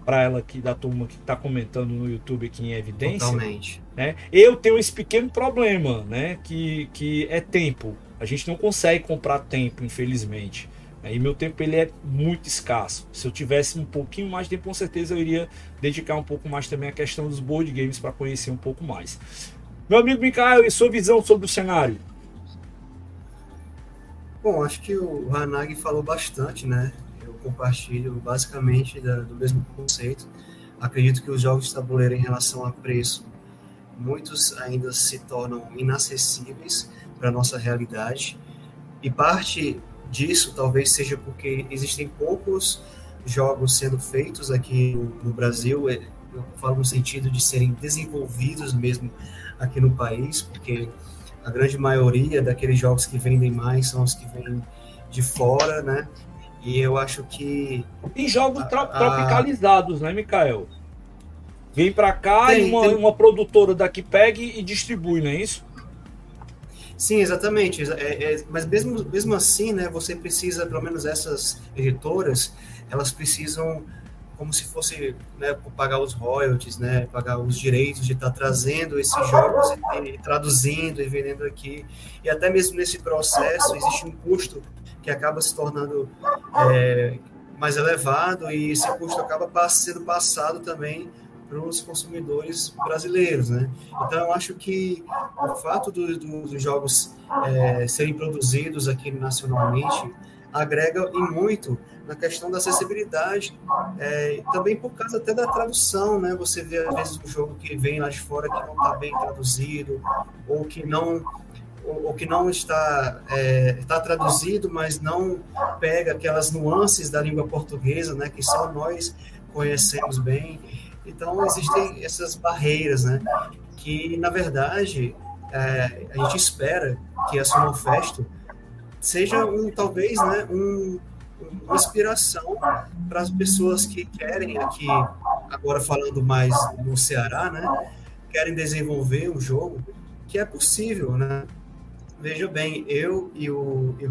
para ela aqui da turma que está comentando no YouTube aqui em evidência. Totalmente. Né? Eu tenho esse pequeno problema, né? Que, que é tempo. A gente não consegue comprar tempo, infelizmente. E meu tempo ele é muito escasso. Se eu tivesse um pouquinho mais de tempo, com certeza eu iria dedicar um pouco mais também à questão dos board games para conhecer um pouco mais. Meu amigo Mikael, e sua visão sobre o cenário? Bom, acho que o Hanag falou bastante, né? compartilho basicamente da, do mesmo conceito. Acredito que os jogos de tabuleiro em relação a preço, muitos ainda se tornam inacessíveis para a nossa realidade. E parte disso talvez seja porque existem poucos jogos sendo feitos aqui no, Brasil, é, eu falo no sentido de serem desenvolvidos mesmo aqui no país, porque a grande maioria daqueles jogos que vendem mais são os que vêm de fora, né? E eu acho que. Tem jogos a, tropicalizados, né, Mikael? Vem para cá tem, e uma, tem... uma produtora daqui pega e distribui, não é isso? Sim, exatamente. É, é, mas mesmo, mesmo assim, né, você precisa, pelo menos essas editoras, elas precisam, como se fosse né, pagar os royalties, né, pagar os direitos de estar tá trazendo esses jogos e, e, traduzindo e vendendo aqui. E até mesmo nesse processo existe um custo que acaba se tornando é, mais elevado e esse custo acaba sendo passado também para os consumidores brasileiros, né? Então eu acho que o fato do, do, dos jogos é, serem produzidos aqui nacionalmente agrega e muito na questão da acessibilidade, é, também por causa até da tradução, né? Você vê às vezes um jogo que vem lá de fora que não está bem traduzido ou que não o, que não está, é, está traduzido, mas não pega aquelas nuances da língua portuguesa, né, que só nós conhecemos bem. Então, existem essas barreiras, né, que, na verdade, é, a gente espera que a Sonofesto seja, um, talvez, né, um, uma inspiração para as pessoas que querem aqui, agora falando mais no Ceará, né, querem desenvolver um jogo que é possível, né? veja bem, eu e o, e o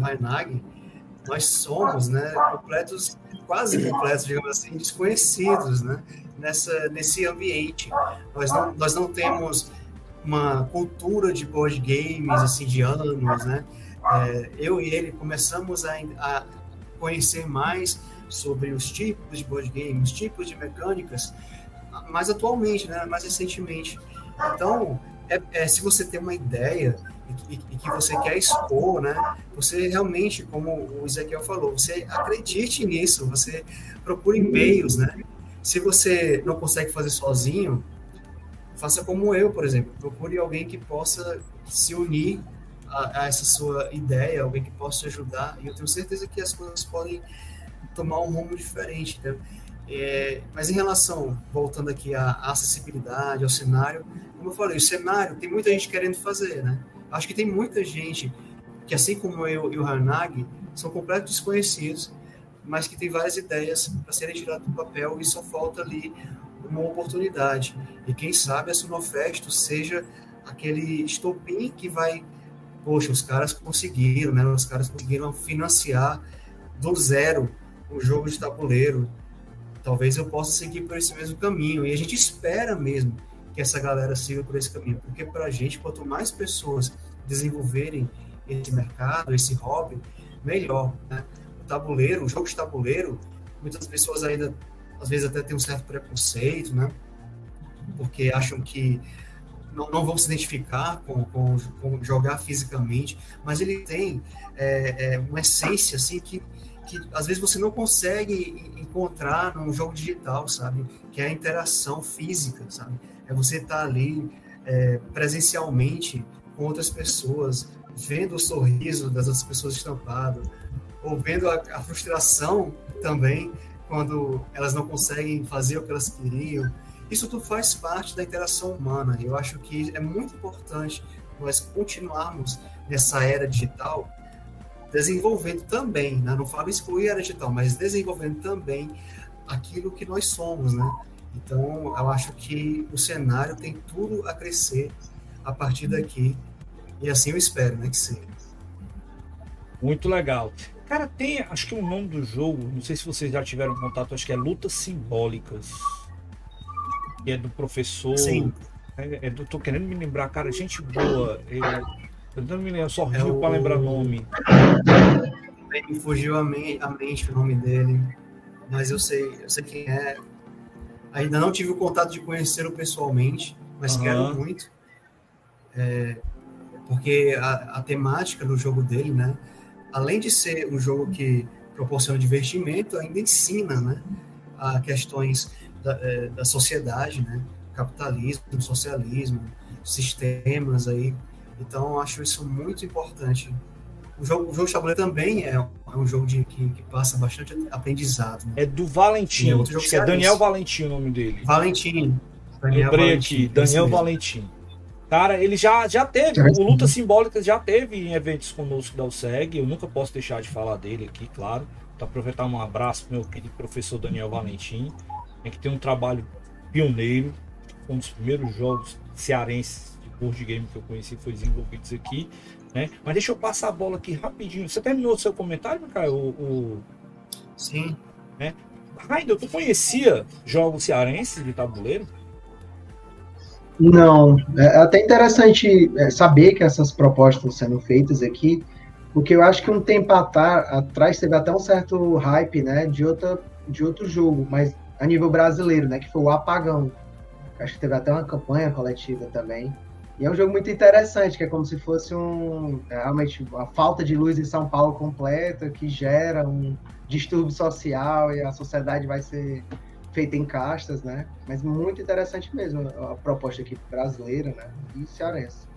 nós somos, né, completos, quase completos, digamos assim, desconhecidos, né, nessa, nesse ambiente. Nós não, nós não temos uma cultura de board games, assim, de anos, né, é, eu e ele começamos a, a conhecer mais sobre os tipos de board games, os tipos de mecânicas, mais atualmente, né, mais recentemente. Então, é, é, se você tem uma ideia e, e, que você quer expor, né? Você realmente, como o Ezequiel falou, você acredite nisso, você procure meios, né? Se você não consegue fazer sozinho, faça como eu, por exemplo, procure alguém que possa se unir a, a essa sua ideia, alguém que possa te ajudar, e eu tenho certeza que as coisas podem tomar um rumo diferente, né? É, mas em relação, voltando aqui à acessibilidade, ao cenário, como eu falei, o cenário tem muita gente querendo fazer, né? Acho que tem muita gente que, assim como eu e o Hanag, são completos desconhecidos, mas que tem várias ideias para serem tiradas do papel e só falta ali uma oportunidade. E quem sabe a Sunofesto seja aquele estopim que vai, poxa, os caras conseguiram, né? Os caras conseguiram financiar do zero o jogo de tabuleiro. Talvez eu possa seguir por esse mesmo caminho. E a gente espera mesmo que essa galera siga por esse caminho, porque para a gente, quanto mais pessoas desenvolverem esse mercado, esse hobby, melhor. Né? O tabuleiro, o jogo de tabuleiro, muitas pessoas ainda, às vezes até tem um certo preconceito, né? Porque acham que não, não vão se identificar com, com, com, jogar fisicamente, mas ele tem é, é, uma essência assim que, que às vezes você não consegue encontrar num jogo digital, sabe? Que é a interação física, sabe? É você estar tá ali é, presencialmente com outras pessoas, vendo o sorriso das outras pessoas estampado, ou vendo a, a frustração também quando elas não conseguem fazer o que elas queriam. Isso tudo faz parte da interação humana. Eu acho que é muito importante nós continuarmos nessa era digital, desenvolvendo também, né? não falo excluir a era digital, mas desenvolvendo também aquilo que nós somos, né? Então, eu acho que o cenário tem tudo a crescer a partir daqui, e assim eu espero, né, que seja. Muito legal. Cara, tem, acho que o nome do jogo, não sei se vocês já tiveram contato, acho que é Lutas Simbólicas. Que é do professor. Sim. É, é do, tô querendo me lembrar, cara, gente boa. Eu, tentando me lembrar, só é o... para lembrar nome. Me fugiu a, me, a mente o nome dele, mas eu sei, eu sei quem é. Ainda não tive o contato de conhecê-lo pessoalmente, mas uhum. quero muito. É, porque a, a, temática do jogo dele, né? Além de ser um jogo que proporciona divertimento, ainda ensina, né? A questões da, é, da sociedade, né? Capitalismo, socialismo, sistemas aí. Então, acho isso muito importante. O jogo, o jogo de tabuleiro também é, é um jogo de, que, que, passa bastante aprendizado. Né? É do Valentim, é, acho que é Daniel Valentim o nome dele. Valentim. Daniel Lembrei Valentim, aqui, Daniel Valentim. Cara, ele já, já teve, o Luta Simbólica já teve em eventos conosco da USEG, eu nunca posso deixar de falar dele aqui, claro. Para aproveitar um abraço pro meu querido professor Daniel Valentim, que tem um trabalho pioneiro, um dos primeiros jogos cearenses de board game que eu conheci foi desenvolvidos aqui, né? Mas deixa eu passar a bola aqui rapidinho. Você terminou o seu comentário, cara? O, o... Sim. Né? Raidel, tu conhecia jogos cearenses de tabuleiro? Não, é até interessante é, saber que essas propostas estão sendo feitas aqui, porque eu acho que um tempo atrás teve até um certo hype, né, de, outra, de outro jogo, mas a nível brasileiro, né, que foi o Apagão. Acho que teve até uma campanha coletiva também. E é um jogo muito interessante, que é como se fosse um é, realmente a falta de luz em São Paulo completa, que gera um distúrbio social e a sociedade vai ser feita em castas, né? Mas muito interessante mesmo a proposta aqui brasileira, né? E cearense.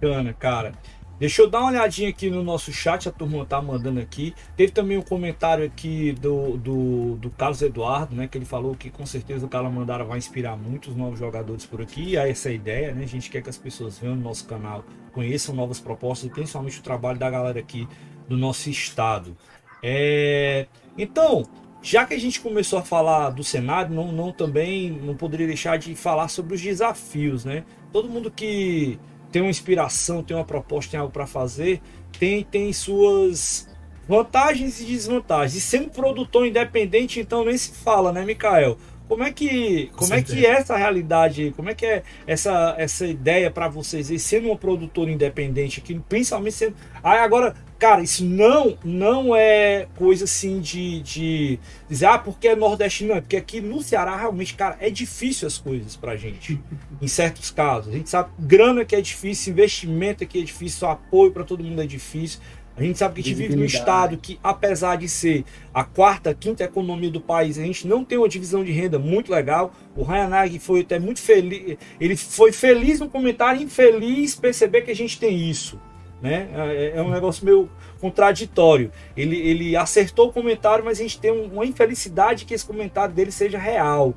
Bacana, cara. Deixa eu dar uma olhadinha aqui no nosso chat, a turma tá mandando aqui. Teve também um comentário aqui do, do, do Carlos Eduardo, né? Que ele falou que com certeza o Calamandara vai inspirar muitos novos jogadores por aqui. E é essa ideia, né? A gente quer que as pessoas venham no nosso canal, conheçam novas propostas, principalmente o trabalho da galera aqui do nosso estado. É... Então, já que a gente começou a falar do cenário, não, não também não poderia deixar de falar sobre os desafios, né? Todo mundo que tem uma inspiração, tem uma proposta, tem algo para fazer, tem, tem suas vantagens e desvantagens. E sendo produtor independente, então nem se fala, né, Mikael? Como é que, como é que é essa realidade, como é que é essa, essa ideia para vocês aí, sendo uma produtora independente aqui, principalmente sendo. Aí agora, cara, isso não não é coisa assim de, de dizer, ah, porque é nordeste, não, é porque aqui no Ceará realmente, cara, é difícil as coisas pra gente, (laughs) em certos casos. A gente sabe, grana que é difícil, investimento aqui é difícil, apoio para todo mundo é difícil. A gente sabe que a gente vive num estado que, apesar de ser a quarta, quinta economia do país, a gente não tem uma divisão de renda muito legal. O Ryanag foi até muito feliz, ele foi feliz no comentário, infeliz perceber que a gente tem isso. Né? É, é um negócio meio contraditório. Ele, ele acertou o comentário, mas a gente tem uma infelicidade que esse comentário dele seja real.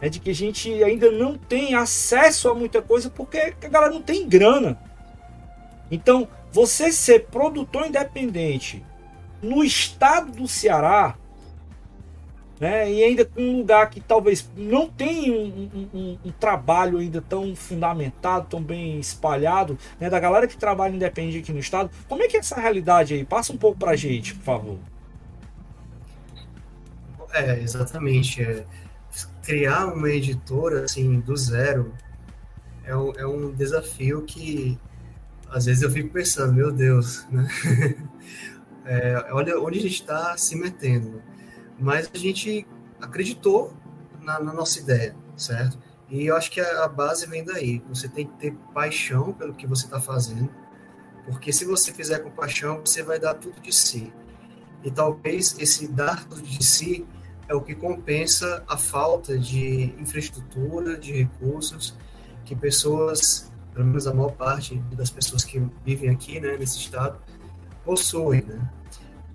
É de que a gente ainda não tem acesso a muita coisa porque a galera não tem grana. Então, você ser produtor independente no estado do Ceará, né, e ainda com um lugar que talvez não tenha um, um, um, trabalho ainda tão fundamentado, tão bem espalhado, né, da galera que trabalha independente aqui no estado, como é que é essa realidade aí? Passa um pouco pra gente, por favor. É, exatamente. É, criar uma editora assim do zero é um, é um desafio que às vezes eu fico pensando, meu Deus, né? (laughs) É, olha onde a gente está se metendo. Mas a gente acreditou na, na, nossa ideia, certo? E eu acho que a, a base vem daí. Você tem que ter paixão pelo que você está fazendo, porque se você fizer com paixão, você vai dar tudo de si. E talvez esse dar tudo de si é o que compensa a falta de infraestrutura, de recursos que pessoas pelo menos a maior parte das pessoas que vivem aqui, né, nesse estado, possuem, né?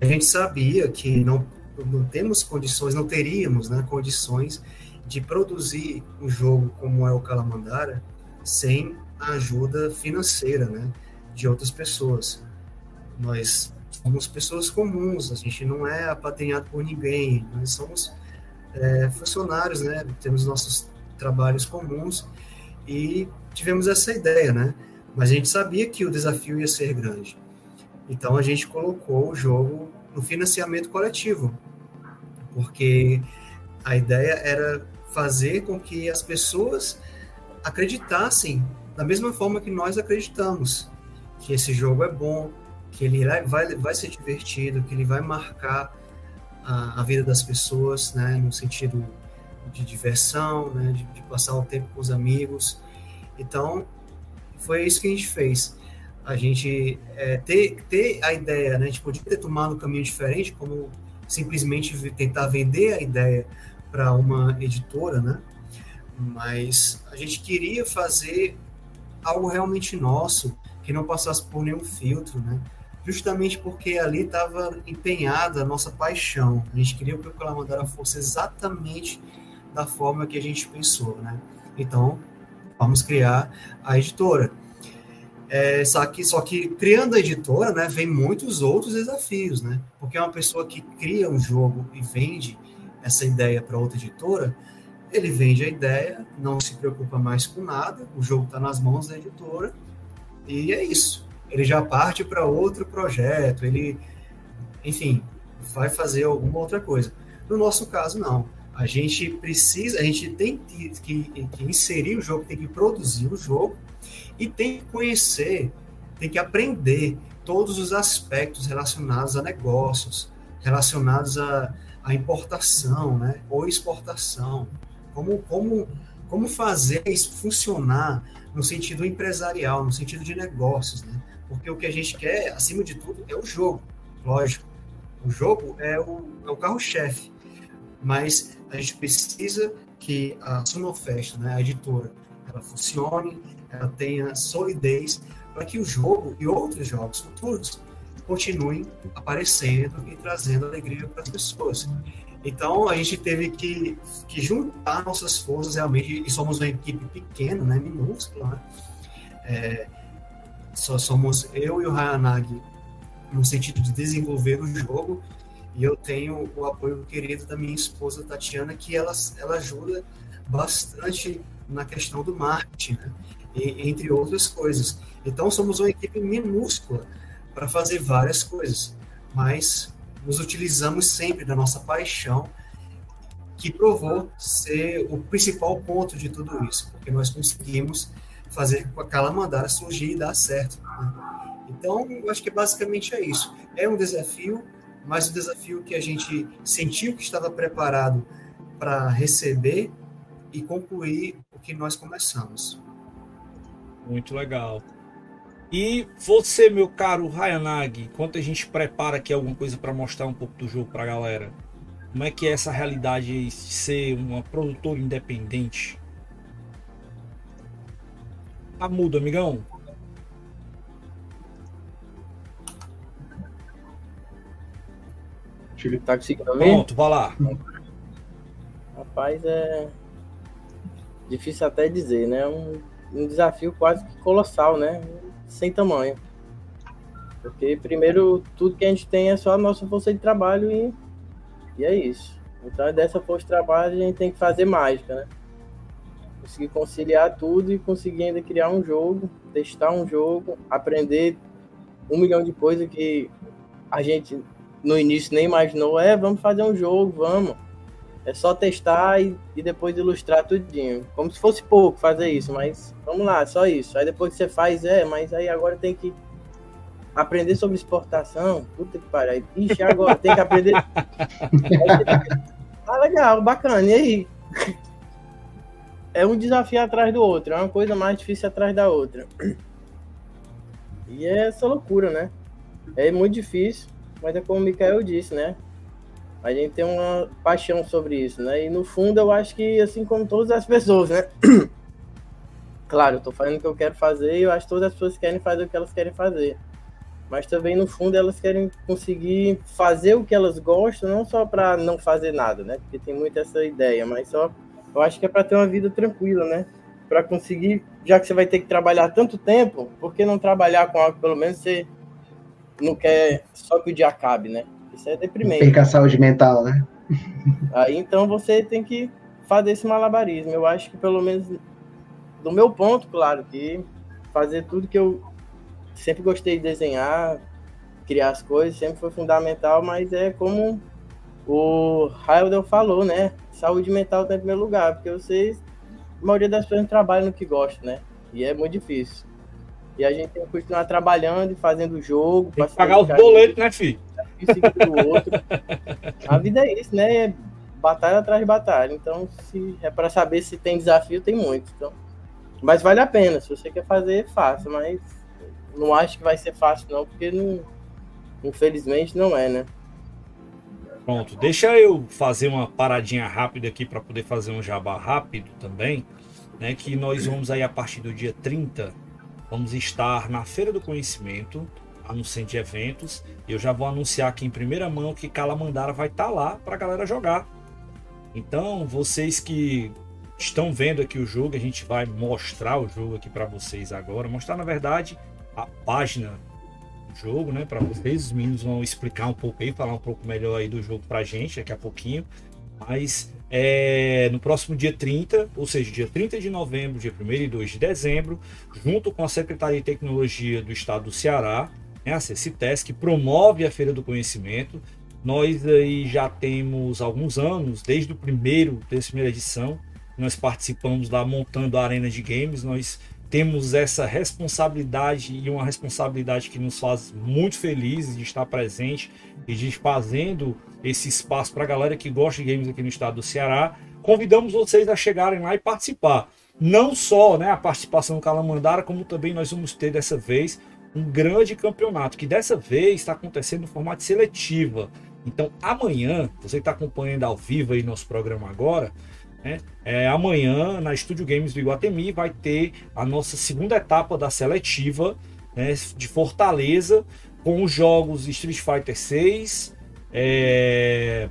A gente sabia que não não temos condições, não teríamos né, condições de produzir um jogo como é o Calamandara sem a ajuda financeira né, de outras pessoas. Nós somos pessoas comuns, a gente não é apadrinhado por ninguém, nós somos é, funcionários, né, temos nossos trabalhos comuns e tivemos essa ideia, né? Mas a gente sabia que o desafio ia ser grande. Então a gente colocou o jogo no financiamento coletivo, porque a ideia era fazer com que as pessoas acreditassem da mesma forma que nós acreditamos que esse jogo é bom, que ele vai, vai ser divertido, que ele vai marcar a, a vida das pessoas, né, no sentido de diversão, né, de, de passar o tempo com os amigos. Então, foi isso que a gente fez. A gente é, ter, ter a ideia, né, a gente podia ter tomado um caminho diferente, como simplesmente tentar vender a ideia para uma editora, né? Mas a gente queria fazer algo realmente nosso, que não passasse por nenhum filtro, né? Justamente porque ali estava empenhada a nossa paixão. A gente queria que o Calamandara fosse exatamente da forma que a gente pensou, né? Então, vamos criar a editora. É, só, que, só que criando a editora, né, vem muitos outros desafios, né? Porque uma pessoa que cria um jogo e vende essa ideia para outra editora, ele vende a ideia, não se preocupa mais com nada, o jogo está nas mãos da editora, e é isso. Ele já parte para outro projeto, ele, enfim, vai fazer alguma outra coisa. No nosso caso, não. A gente precisa, a gente tem que, que, que inserir o jogo, tem que produzir o jogo e tem que conhecer, tem que aprender todos os aspectos relacionados a negócios, relacionados a, a importação, né, ou exportação, como, como, como fazer isso funcionar no sentido empresarial, no sentido de negócios, né? Porque o que a gente quer, acima de tudo, é o jogo, lógico. O jogo é o, é o carro-chefe, mas a gente precisa que a Sonofest, né, a editora, ela funcione, ela tenha solidez para que o jogo e outros jogos futuros continuem aparecendo e trazendo alegria para as pessoas. Então a gente teve que, que juntar nossas forças realmente, e somos uma equipe pequena, né, minúscula, né? É, só somos eu e o Hayanagi no sentido de desenvolver o jogo, e eu tenho o apoio querido da minha esposa Tatiana, que ela, ela ajuda bastante na questão do marketing, né? Entre outras coisas. Então somos uma equipe minúscula para fazer várias coisas, mas nos utilizamos sempre da nossa paixão, que provou ser o principal ponto de tudo isso, porque nós conseguimos fazer com aquela mandara surgir e dar certo. Né? Então, eu acho que basicamente é isso. É um desafio, mas um desafio que a gente sentiu que estava preparado para receber e concluir o que nós começamos. Muito legal. E você, meu caro Hayanagi, enquanto a gente prepara aqui alguma coisa para mostrar um pouco do jogo para a galera, como é que é essa realidade de ser uma produtora independente? Tá mudo, amigão? Tá conseguindo ouvir? Pronto, vai lá. Rapaz, é difícil até dizer, né? Um, um desafio quase que colossal, né? sem tamanho. Porque, primeiro, tudo que a gente tem é só a nossa força de trabalho e, e é isso. Então, dessa força de trabalho, a gente tem que fazer mágica, né? Conseguir conciliar tudo e conseguir ainda criar um jogo, testar um jogo, aprender um milhão de coisas que a gente no início nem imaginou. É, vamos fazer um jogo, vamos. É só testar e, e depois ilustrar tudinho. Como se fosse pouco fazer isso, mas vamos lá, só isso. Aí depois que você faz, é, mas aí agora tem que aprender sobre exportação. Puta que pariu. Ixi, agora tem que aprender. (laughs) ah, legal, bacana. E aí? É um desafio atrás do outro, é uma coisa mais difícil atrás da outra. E é essa loucura, né? É muito difícil, mas é como o Mikael disse, né? A gente tem uma paixão sobre isso, né? E no fundo eu acho que assim como todas as pessoas, né? (clears throat) claro, eu tô fazendo o que eu quero fazer e eu acho que todas as pessoas querem fazer o que elas querem fazer. mas também no fundo elas querem conseguir fazer o que elas gostam, não só para não fazer nada, né? Porque tem muito essa ideia, mas só eu acho que é para ter uma vida tranquila, né? Para conseguir, já que você vai ter que trabalhar tanto tempo, por que não trabalhar com algo pelo menos você não quer só que o dia acabe, né? Isso é deprimente. Perca a saúde mental, né? (laughs) Aí então você tem que fazer esse malabarismo. Eu acho que pelo menos do meu ponto, claro, que fazer tudo que eu sempre gostei de desenhar, criar as coisas, sempre foi fundamental, mas é como o Raildel falou, né? Saúde mental está em primeiro lugar, porque vocês, a maioria das pessoas trabalham no que gosta, né? E é muito difícil. E a gente tem que continuar trabalhando e fazendo jogo. Tem que pagar os boletos, né, filho? Outro. a vida é isso, né? É batalha atrás de batalha. Então, se é para saber se tem desafio, tem muito. Então, mas vale a pena. Se você quer fazer, faça. Mas não acho que vai ser fácil, não, porque não, infelizmente não é, né? Pronto, deixa eu fazer uma paradinha rápida aqui para poder fazer um jabá rápido também, né? Que nós vamos aí a partir do dia 30, vamos estar na Feira do Conhecimento, centro de eventos. Eu já vou anunciar aqui em primeira mão que Calamandara vai estar tá lá para a galera jogar. Então, vocês que estão vendo aqui o jogo, a gente vai mostrar o jogo aqui para vocês agora, mostrar na verdade a página do jogo, né, para vocês. Os meninos vão explicar um pouco aí, falar um pouco melhor aí do jogo pra gente daqui a pouquinho. Mas é, no próximo dia 30, ou seja, dia 30 de novembro, dia 1 e 2 de dezembro, junto com a Secretaria de Tecnologia do Estado do Ceará, né, a CECITES, que promove a Feira do Conhecimento. Nós aí já temos alguns anos, desde o primeiro, desde a primeira edição, nós participamos lá montando a arena de games, nós temos essa responsabilidade e uma responsabilidade que nos faz muito felizes de estar presente e de fazendo esse espaço para a galera que gosta de games aqui no estado do Ceará. Convidamos vocês a chegarem lá e participar. Não só né, a participação do Calamandara, como também nós vamos ter dessa vez um grande campeonato, que dessa vez está acontecendo no formato seletiva. Então amanhã, você está acompanhando ao vivo aí nosso programa agora, né? É, amanhã, na Estúdio Games do Iguatemi, vai ter a nossa segunda etapa da seletiva né, de Fortaleza, com os jogos Street Fighter 6, é,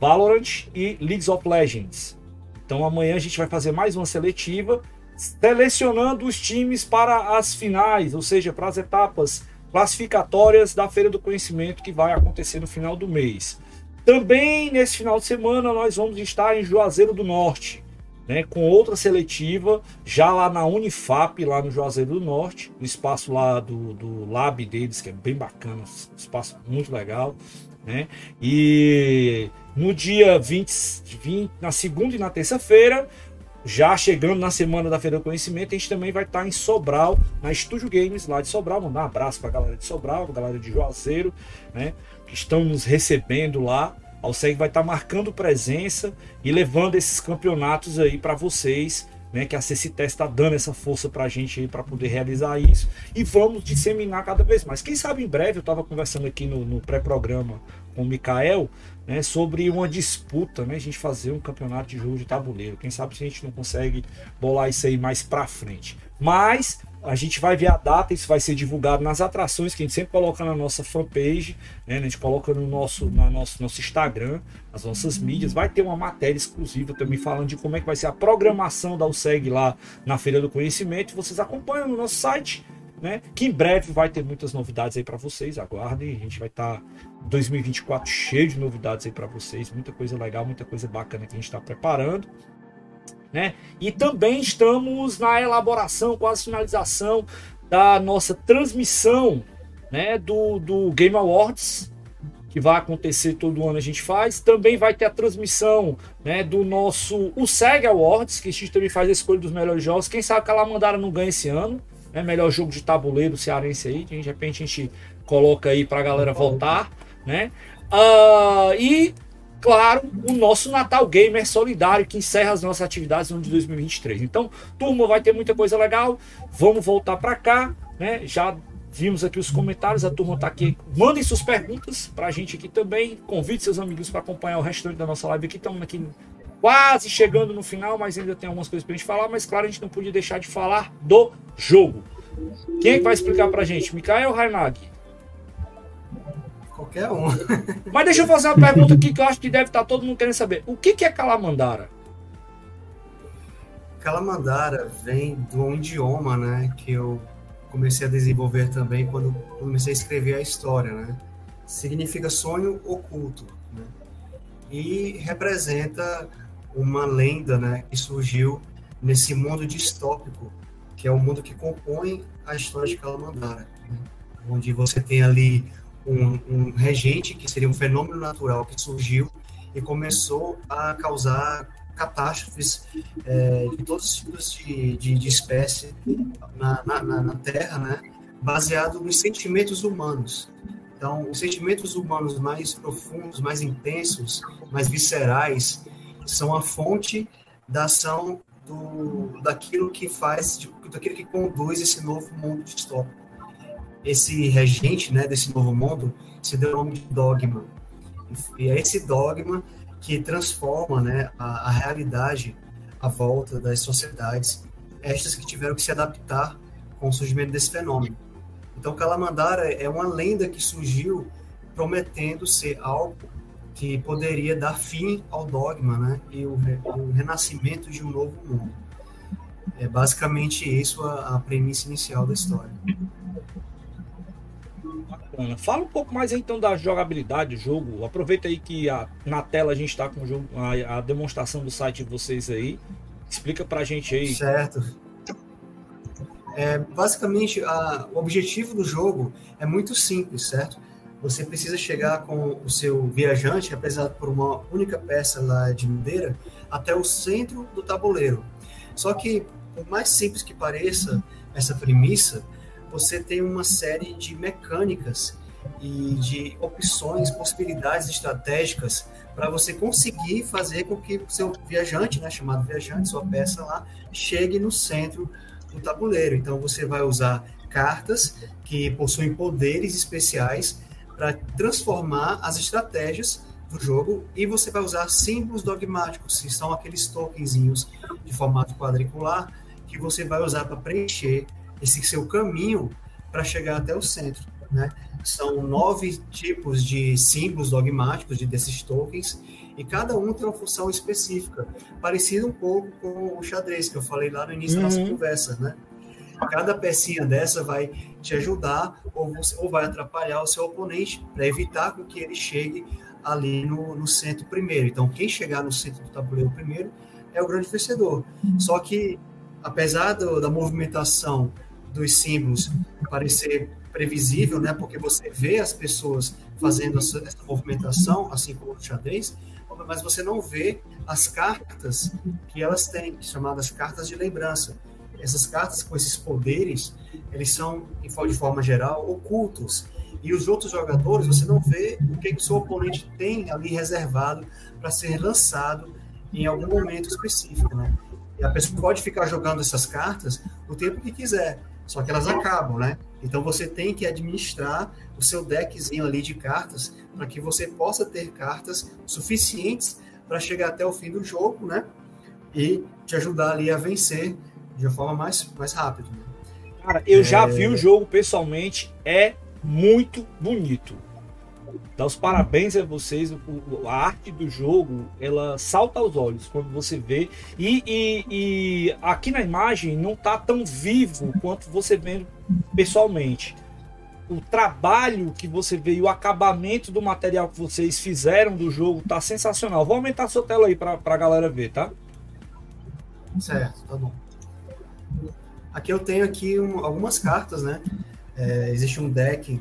Valorant e League of Legends. Então amanhã a gente vai fazer mais uma seletiva, selecionando os times para as finais, ou seja, para as etapas classificatórias da Feira do Conhecimento que vai acontecer no final do mês. Também nesse final de semana nós vamos estar em Juazeiro do Norte, né, com outra seletiva, já lá na Unifap, lá no Juazeiro do Norte, no espaço lá do, do Lab deles, que é bem bacana, espaço muito legal. Né? E no dia 20, 20 na segunda e na terça-feira, já chegando na semana da Feira do Conhecimento, a gente também vai estar em Sobral, na Estúdio Games, lá de Sobral. Mandar um abraço para a galera de Sobral, galera de Juazeiro, né? que estão nos recebendo lá. A USEG vai estar marcando presença e levando esses campeonatos aí para vocês, né? Que a CCTES está dando essa força para a gente para poder realizar isso e vamos disseminar cada vez mais. Quem sabe em breve eu estava conversando aqui no, no pré-programa com o Mikael, né? Sobre uma disputa, né? A gente fazer um campeonato de jogo de tabuleiro. Quem sabe se a gente não consegue bolar isso aí mais para frente. Mas a gente vai ver a data, isso vai ser divulgado nas atrações que a gente sempre coloca na nossa fanpage, né? A gente coloca no nosso, no nosso, nosso Instagram, nas nossas mídias. Vai ter uma matéria exclusiva também falando de como é que vai ser a programação da USEG lá na Feira do Conhecimento. Vocês acompanham no nosso site, né? Que em breve vai ter muitas novidades aí para vocês. Aguardem, a gente vai estar tá 2024 cheio de novidades aí para vocês, muita coisa legal, muita coisa bacana que a gente está preparando. Né? E também estamos na elaboração, quase finalização da nossa transmissão né, do, do Game Awards, que vai acontecer todo ano a gente faz. Também vai ter a transmissão né, do nosso o SEG Awards, que a gente também faz a escolha dos melhores jogos. Quem sabe que a Lamandara não ganha esse ano. Né, melhor jogo de tabuleiro cearense aí. De repente a gente coloca aí para a galera votar. Né? Uh, e claro, o nosso Natal Gamer Solidário, que encerra as nossas atividades no ano de 2023. Então, turma, vai ter muita coisa legal. Vamos voltar para cá, né? Já vimos aqui os comentários, a turma está aqui. Mandem suas perguntas para a gente aqui também. Convide seus amigos para acompanhar o restante da nossa live aqui. Estamos aqui quase chegando no final, mas ainda tem algumas coisas para a gente falar. Mas, claro, a gente não podia deixar de falar do jogo. Quem é que vai explicar para a gente? Mikael Rainag? Qualquer um. (laughs) Mas deixa eu fazer uma pergunta aqui que eu acho que deve estar todo mundo querendo saber. O que, que é Calamandara? Calamandara vem de um idioma, né, que eu comecei a desenvolver também quando comecei a escrever a história, né? Significa sonho oculto, né? E representa uma lenda, né, que surgiu nesse mundo distópico, que é o mundo que compõe a história de Calamandara, né? onde você tem ali um, um regente que seria um fenômeno natural que surgiu e começou a causar catástrofes é, de todos os tipos de, de, de espécie na, na, na, Terra, né? baseado nos sentimentos humanos. Então, os sentimentos humanos mais profundos, mais intensos, mais viscerais, são a fonte da ação do, daquilo que faz, de, daquilo que conduz esse novo mundo distópico. Esse regente né, desse novo mundo se deu o nome de dogma. E é esse dogma que transforma né, a, a realidade à volta das sociedades, estas que tiveram que se adaptar com o surgimento desse fenômeno. Então, Kalamandara é uma lenda que surgiu prometendo ser algo que poderia dar fim ao dogma né, e o, o renascimento de um novo mundo. É basicamente isso a, a premissa inicial da história. Bacana. Fala um pouco mais então da jogabilidade do jogo. Aproveita aí que a, na tela a gente está com jogo, a, a, demonstração do site de vocês aí. Explica pra gente aí. Certo. É, basicamente, a, o objetivo do jogo é muito simples, certo? Você precisa chegar com o seu viajante, apesar por uma única peça lá de madeira, até o centro do tabuleiro. Só que, por mais simples que pareça essa premissa, você tem uma série de mecânicas e de opções, possibilidades estratégicas para você conseguir fazer com que o seu viajante, né, chamado viajante, sua peça lá, chegue no centro do tabuleiro. Então você vai usar cartas que possuem poderes especiais para transformar as estratégias do jogo e você vai usar símbolos dogmáticos, que são aqueles tokenzinhos de formato quadricular que você vai usar para preencher esse seu caminho para chegar até o centro. Né? São nove tipos de símbolos dogmáticos de, desses tokens e cada um tem uma função específica, parecido um pouco com o xadrez que eu falei lá no início uhum. da nossa uhum. conversa, né? Cada pecinha dessa vai te ajudar ou, você, ou vai atrapalhar o seu oponente para evitar que ele chegue ali no, no centro primeiro. Então, quem chegar no centro do tabuleiro primeiro é o grande vencedor. Só que, apesar do, da movimentação dos símbolos parecer previsível, né? Porque você vê as pessoas fazendo essa, essa movimentação, assim como no xadrez, mas você não vê as cartas que elas têm, chamadas cartas de lembrança. Essas cartas com esses poderes, eles são, de forma geral, ocultos. E os outros jogadores, você não vê o que o seu oponente tem ali reservado para ser lançado em algum momento específico, né? E a pessoa pode ficar jogando essas cartas o tempo que quiser. Só que elas acabam, né? Então você tem que administrar o seu deckzinho ali de cartas para que você possa ter cartas suficientes para chegar até o fim do jogo, né? E te ajudar ali a vencer de uma forma mais, mais rápida. Né? Cara, eu é... já vi o jogo pessoalmente, é muito bonito. Dá os parabéns a vocês. A arte do jogo, ela salta aos olhos quando você vê. E, e, e aqui na imagem não tá tão vivo quanto você vê pessoalmente. O trabalho que você vê e o acabamento do material que vocês fizeram do jogo tá sensacional. Vou aumentar a sua tela aí pra, pra galera ver, tá? Certo, tá bom. Aqui eu tenho aqui um, algumas cartas, né? É, existe um deck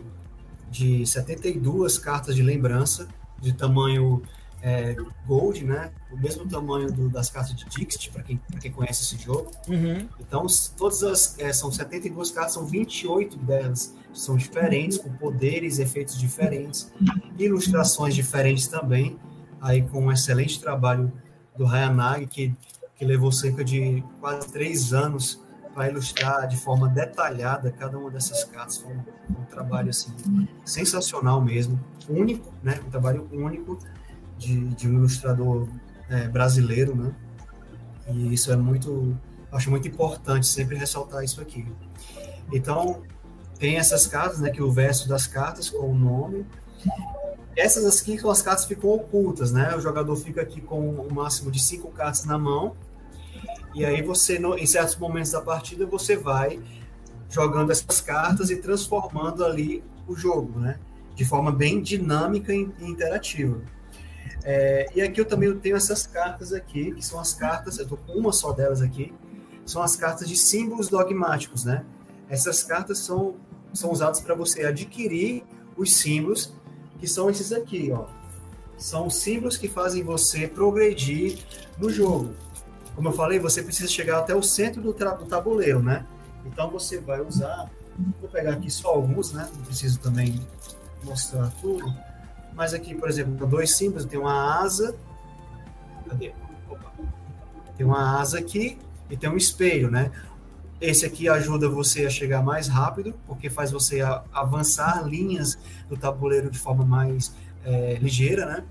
de 72 cartas de lembrança, de tamanho é, Gold, né? O mesmo tamanho do, das cartas de Dixit, para quem, quem conhece esse jogo. Uhum. Então, todas as. É, são 72 cartas, são 28 delas são diferentes, com poderes, efeitos diferentes, ilustrações diferentes também, aí com um excelente trabalho do Hayanagi, que, que levou cerca de quase três anos para ilustrar de forma detalhada cada uma dessas cartas. Foi um, um trabalho assim, sensacional mesmo, único, né? um trabalho único de, de um ilustrador é, brasileiro, né? E isso é muito, acho muito importante sempre ressaltar isso aqui. Então, tem essas cartas, né, que o verso das cartas com o nome, Essas aqui são as cartas que ficam ocultas, né? O jogador fica aqui com o máximo de cinco cartas na mão. E aí você, em certos momentos da partida, você vai jogando essas cartas e transformando ali o jogo, né? De forma bem dinâmica e interativa. É, e aqui eu também tenho essas cartas aqui, que são as cartas, eu tô com uma só delas aqui, são as cartas de símbolos dogmáticos, né? Essas cartas são, são usadas para você adquirir os símbolos que são esses aqui, ó. São símbolos que fazem você progredir no jogo. Como eu falei, você precisa chegar até o centro do, do tabuleiro, né? Então você vai usar, vou pegar aqui só alguns, né? Não preciso também mostrar tudo. Mas aqui, por exemplo, dois símbolos, tem uma asa. Cadê? Opa. Tem uma asa aqui e tem um espelho, né? Esse aqui ajuda você a chegar mais rápido, porque faz você avançar linhas do tabuleiro de forma mais é, ligeira, né?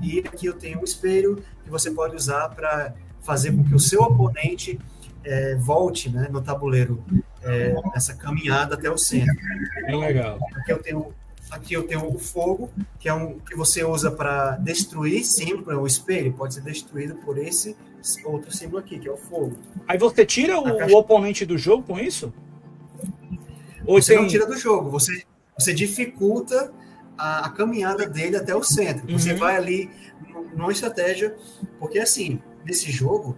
E aqui eu tenho um espelho que você pode usar para fazer com que o seu oponente é, volte né, no tabuleiro, é, nessa caminhada até o centro. É legal. Aqui eu tenho Aqui eu tenho o fogo, que é um que você usa para destruir símbolo, o espelho pode ser destruído por esse outro símbolo aqui, que é o fogo. Aí você tira o, caixa... o oponente do jogo com isso? Ou você tem... não tira do jogo, você, você dificulta a, a caminhada dele até o centro. Uhum. Você vai ali numa estratégia, porque assim, nesse jogo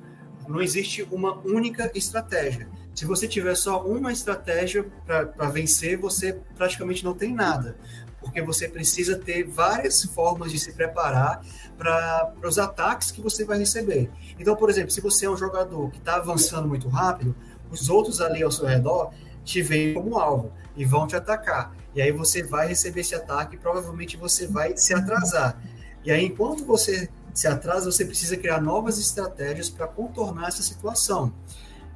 não existe uma única estratégia. Se você tiver só uma estratégia para vencer, você praticamente não tem nada porque você precisa ter várias formas de se preparar para os ataques que você vai receber. Então, por exemplo, se você é um jogador que está avançando muito rápido, os outros ali ao seu redor te veem como alvo e vão te atacar. E aí você vai receber esse ataque e provavelmente você vai se atrasar. E aí, enquanto você se atrasa, você precisa criar novas estratégias para contornar essa situação.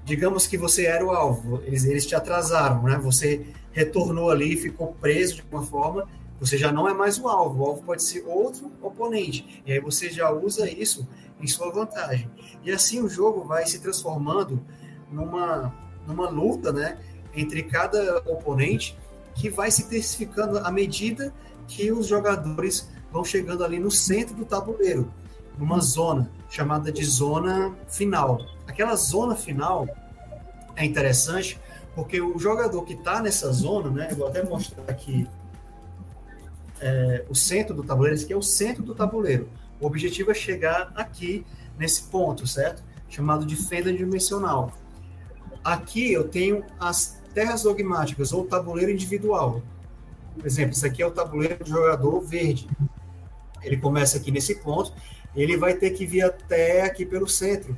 Digamos que você era o alvo, eles, eles te atrasaram, né? Você retornou ali, ficou preso de alguma forma, você já não é mais o alvo, o alvo pode ser outro oponente, e aí você já usa isso em sua vantagem. E assim o jogo vai se transformando numa, numa luta né, entre cada oponente que vai se intensificando à medida que os jogadores vão chegando ali no centro do tabuleiro, numa zona chamada de zona final. Aquela zona final é interessante porque o jogador que está nessa zona, né, eu vou até mostrar aqui é, o centro do tabuleiro, esse aqui é o centro do tabuleiro. O objetivo é chegar aqui nesse ponto, certo? Chamado de fenda dimensional. Aqui eu tenho as terras dogmáticas ou tabuleiro individual. Por exemplo, isso aqui é o tabuleiro do jogador verde. Ele começa aqui nesse ponto, ele vai ter que vir até aqui pelo centro,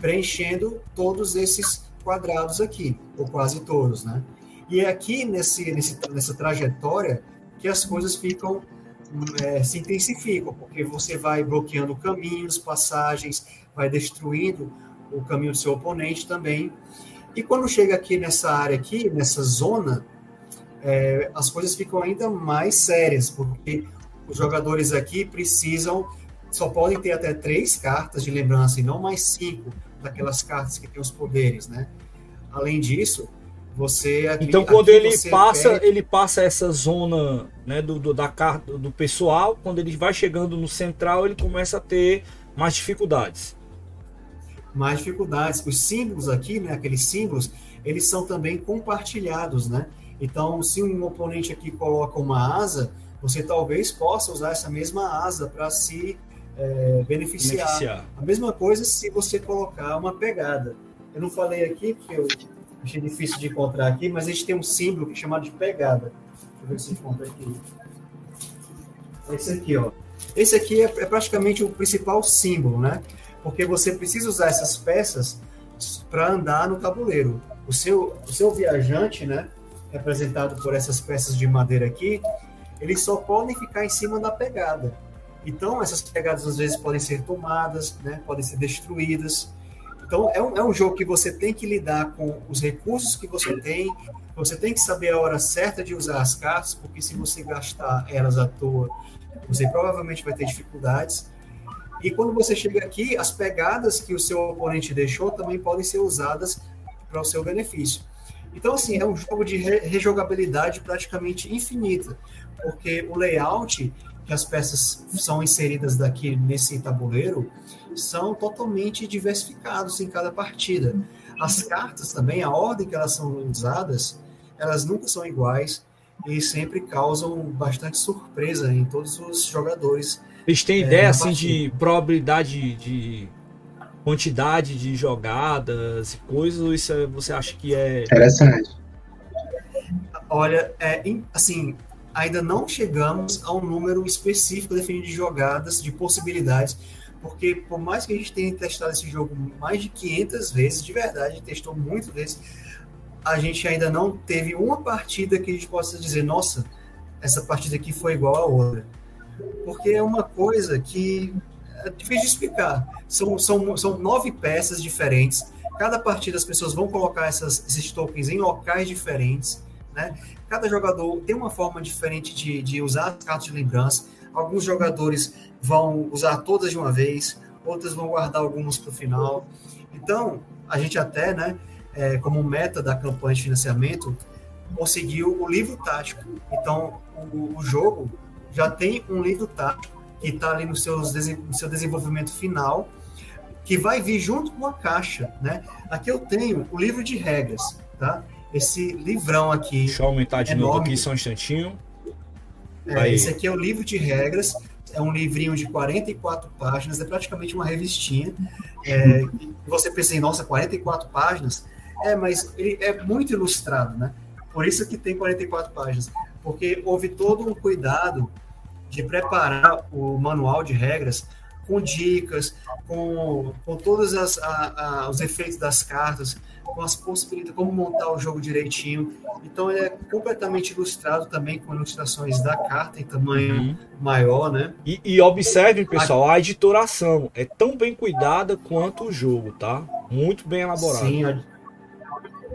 preenchendo todos esses quadrados aqui, ou quase todos, né? E é aqui nesse, nesse, nessa trajetória que as coisas ficam é, se intensificam, porque você vai bloqueando caminhos, passagens, vai destruindo o caminho do seu oponente também. E quando chega aqui nessa área aqui, nessa zona, é, as coisas ficam ainda mais sérias, porque os jogadores aqui precisam, só podem ter até três cartas de lembrança e não mais cinco, daquelas cartas que têm os poderes, né? Além disso, você aqui, então quando ele passa perde... ele passa essa zona né do, do da carta do pessoal quando ele vai chegando no central ele começa a ter mais dificuldades. Mais dificuldades. Os símbolos aqui né aqueles símbolos eles são também compartilhados né? Então se um oponente aqui coloca uma asa você talvez possa usar essa mesma asa para se é, beneficiar. beneficiar a mesma coisa se você colocar uma pegada eu não falei aqui, porque eu achei difícil de encontrar aqui, mas a gente tem um símbolo é chamado de pegada. Deixa eu ver se encontra aqui. Esse aqui, ó. Esse aqui é, é praticamente o principal símbolo, né? Porque você precisa usar essas peças para andar no tabuleiro. O seu, o seu viajante, né, representado por essas peças de madeira aqui, eles só podem ficar em cima da pegada. Então, essas pegadas às vezes podem ser tomadas, né, podem ser destruídas. Então, é um, é um jogo que você tem que lidar com os recursos que você tem, você tem que saber a hora certa de usar as cartas, porque se você gastar elas à toa, você provavelmente vai ter dificuldades. E quando você chega aqui, as pegadas que o seu oponente deixou também podem ser usadas para o seu benefício. Então, assim, é um jogo de rejogabilidade praticamente infinita, porque o layout que as peças são inseridas daqui nesse tabuleiro são totalmente diversificados em cada partida. As cartas também, a ordem que elas são usadas, elas nunca são iguais e sempre causam bastante surpresa em todos os jogadores. Eles têm é, ideia assim de probabilidade de quantidade de jogadas e coisas, ou isso é, você acha que é interessante? Olha, é, assim, ainda não chegamos a um número específico definido de jogadas, de possibilidades, porque por mais que a gente tenha testado esse jogo mais de 500 vezes, de verdade, testou muitas vezes, a gente ainda não teve uma partida que a gente possa dizer, nossa, essa partida aqui foi igual a outra. Porque é uma coisa que é difícil de explicar. São, são, são nove peças diferentes. Cada partida as pessoas vão colocar essas, esses tokens em locais diferentes. Né? Cada jogador tem uma forma diferente de, de usar as cartas de lembrança. Alguns jogadores vão usar todas de uma vez, outros vão guardar algumas para o final. Então, a gente até, né, é, como meta da campanha de financiamento, conseguiu o livro tático. Então, o, o jogo já tem um livro tático que está ali no, seus, no seu desenvolvimento final, que vai vir junto com a caixa, né? Aqui eu tenho o livro de regras, tá? Esse livrão aqui. Deixa eu aumentar de enorme. novo aqui só um instantinho. É, esse aqui é o livro de regras é um livrinho de 44 páginas, é praticamente uma revistinha. É, você pensa em, nossa, 44 páginas? É, mas ele é muito ilustrado, né? Por isso que tem 44 páginas, porque houve todo um cuidado de preparar o manual de regras com dicas, com, com todos as, a, a, os efeitos das cartas, com as possibilidades, como montar o jogo direitinho. Então ele é completamente ilustrado também com ilustrações da carta em tamanho uhum. maior, né? E, e observem, pessoal, a editoração é tão bem cuidada quanto o jogo, tá? Muito bem elaborado. Sim, a,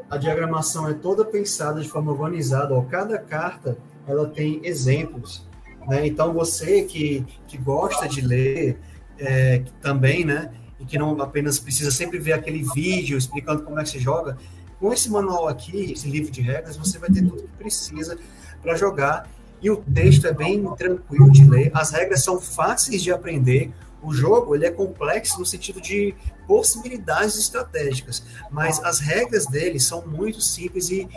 a diagramação é toda pensada de forma organizada. Ó, cada carta ela tem exemplos. Né? Então você que, que gosta de ler é, também, né? e que não apenas precisa sempre ver aquele vídeo explicando como é que se joga, com esse manual aqui, esse livro de regras, você vai ter tudo que precisa para jogar. E o texto é bem tranquilo de ler, as regras são fáceis de aprender. O jogo ele é complexo no sentido de possibilidades estratégicas, mas as regras dele são muito simples e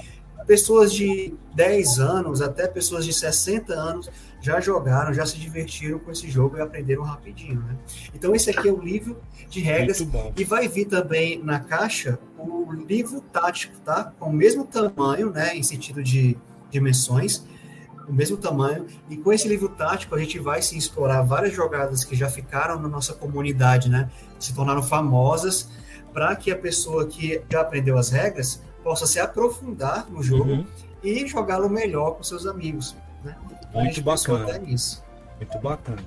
pessoas de 10 anos até pessoas de 60 anos já jogaram, já se divertiram com esse jogo e aprenderam rapidinho, né? Então esse aqui é o livro de regras e vai vir também na caixa o livro tático, tá? Com o mesmo tamanho, né, em sentido de dimensões, o mesmo tamanho. E com esse livro tático a gente vai se explorar várias jogadas que já ficaram na nossa comunidade, né? Se tornaram famosas para que a pessoa que já aprendeu as regras possa se aprofundar no jogo uhum. e jogá-lo melhor com seus amigos. Né? Muito bacana. Muito bacana.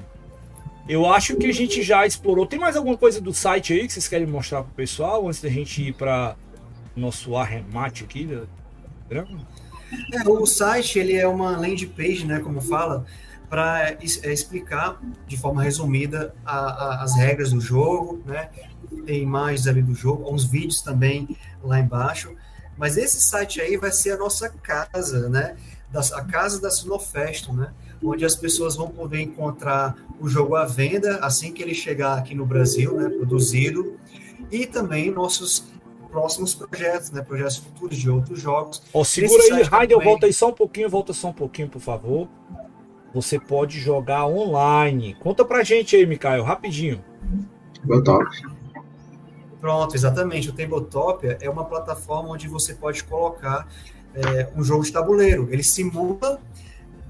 Eu acho que a gente já explorou. Tem mais alguma coisa do site aí que vocês querem mostrar para o pessoal antes da gente ir para nosso arremate aqui do programa? É, o site ele é uma landing page, né, como fala, para é, explicar de forma resumida a, a, as regras do jogo, né? Tem imagens ali do jogo, uns vídeos também lá embaixo. Mas esse site aí vai ser a nossa casa, né? a casa da Sinofesto, né? Onde as pessoas vão poder encontrar o jogo à venda assim que ele chegar aqui no Brasil, né? Produzido. E também nossos próximos projetos, né? Projetos futuros de outros jogos. Ó, segura aí, Raidel, também... volta aí só um pouquinho, volta só um pouquinho, por favor. Você pode jogar online. Conta pra gente aí, Mikael, rapidinho. Boa Pronto, exatamente. O Tabletopia é uma plataforma onde você pode colocar é, um jogo de tabuleiro. Ele simula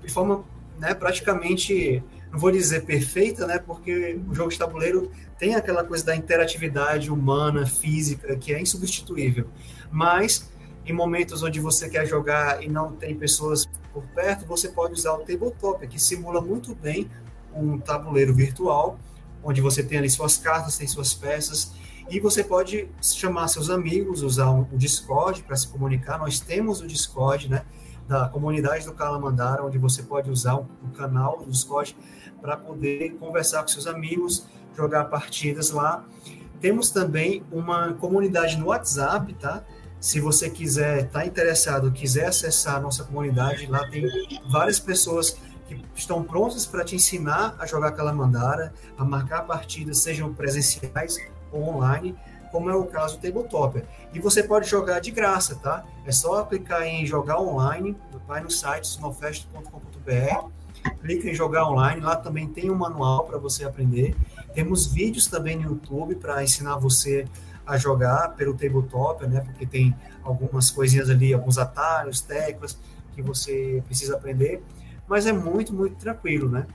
de forma né, praticamente, não vou dizer perfeita, né, porque o jogo de tabuleiro tem aquela coisa da interatividade humana, física, que é insubstituível. Mas em momentos onde você quer jogar e não tem pessoas por perto, você pode usar o Tabletop, que simula muito bem um tabuleiro virtual, onde você tem ali suas cartas, tem suas peças, e você pode chamar seus amigos, usar o Discord para se comunicar. Nós temos o Discord, né? Da comunidade do Calamandara, onde você pode usar o canal do Discord para poder conversar com seus amigos, jogar partidas lá. Temos também uma comunidade no WhatsApp, tá? Se você quiser, está interessado, quiser acessar a nossa comunidade, lá tem várias pessoas que estão prontas para te ensinar a jogar Calamandara, a marcar partidas, sejam presenciais online, como é o caso do Tabletopia. E você pode jogar de graça, tá? É só clicar em jogar online, vai no site snowfest.com.br, clica em jogar online, lá também tem um manual para você aprender. Temos vídeos também no YouTube para ensinar você a jogar pelo tabletop, né? Porque tem algumas coisinhas ali, alguns atalhos, teclas que você precisa aprender, mas é muito, muito tranquilo, né?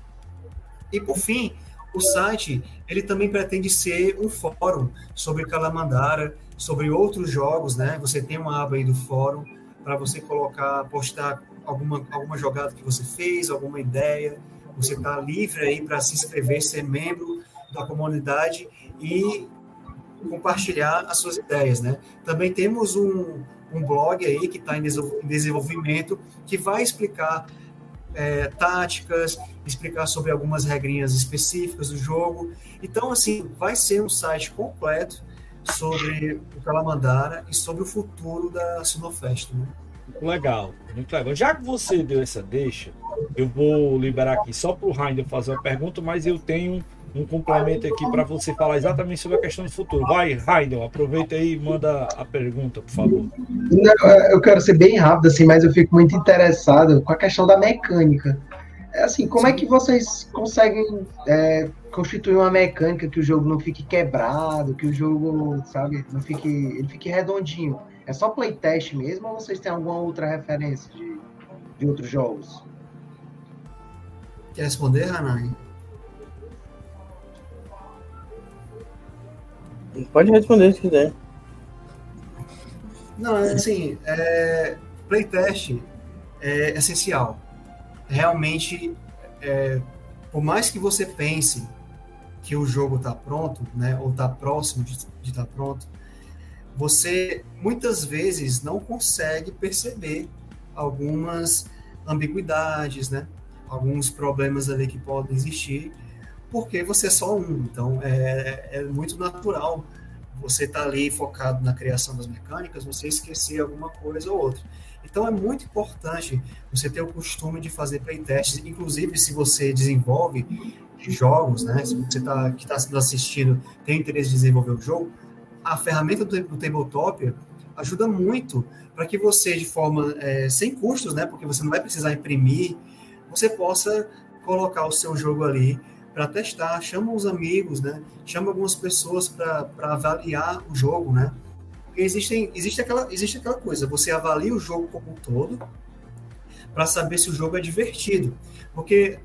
E por fim, o site ele também pretende ser um fórum sobre Calamandara, sobre outros jogos, né? Você tem uma aba aí do fórum para você colocar, postar alguma, alguma jogada que você fez, alguma ideia. Você está livre aí para se inscrever, ser membro da comunidade e compartilhar as suas ideias, né? Também temos um, um blog aí que está em desenvolvimento que vai explicar é, táticas, explicar sobre algumas regrinhas específicas do jogo. Então, assim, vai ser um site completo sobre o Calamandara e sobre o futuro da Sinofest, né? Legal, muito legal. Já que você deu essa deixa, eu vou liberar aqui só para o Rainer fazer uma pergunta, mas eu tenho um complemento aqui para você falar exatamente sobre a questão do futuro. Vai, Raidel, aproveita aí e manda a pergunta, por favor. Eu quero ser bem rápido, assim, mas eu fico muito interessado com a questão da mecânica. É assim, como é que vocês conseguem é, constituir uma mecânica que o jogo não fique quebrado, que o jogo, sabe, não fique, ele fique redondinho? É só playtest mesmo ou vocês têm alguma outra referência de, de outros jogos? Quer responder, Hanai? Pode responder se quiser. Não, assim, é, playtest é essencial. Realmente, é, por mais que você pense que o jogo está pronto, né, ou está próximo de estar tá pronto, você muitas vezes não consegue perceber algumas ambiguidades, né, alguns problemas ali que podem existir porque você é só um. Então, é, é muito natural você estar tá ali focado na criação das mecânicas, você esquecer alguma coisa ou outra. Então, é muito importante você ter o costume de fazer playtests, inclusive se você desenvolve jogos, né? Se você tá, que está sendo assistindo tem interesse em desenvolver o jogo, a ferramenta do, do Tabletop ajuda muito para que você, de forma é, sem custos, né? Porque você não vai precisar imprimir, você possa colocar o seu jogo ali para testar, chama os amigos, né? Chama algumas pessoas para avaliar o jogo, né? Porque existem, existe, aquela, existe aquela coisa, você avalia o jogo como um todo para saber se o jogo é divertido. Porque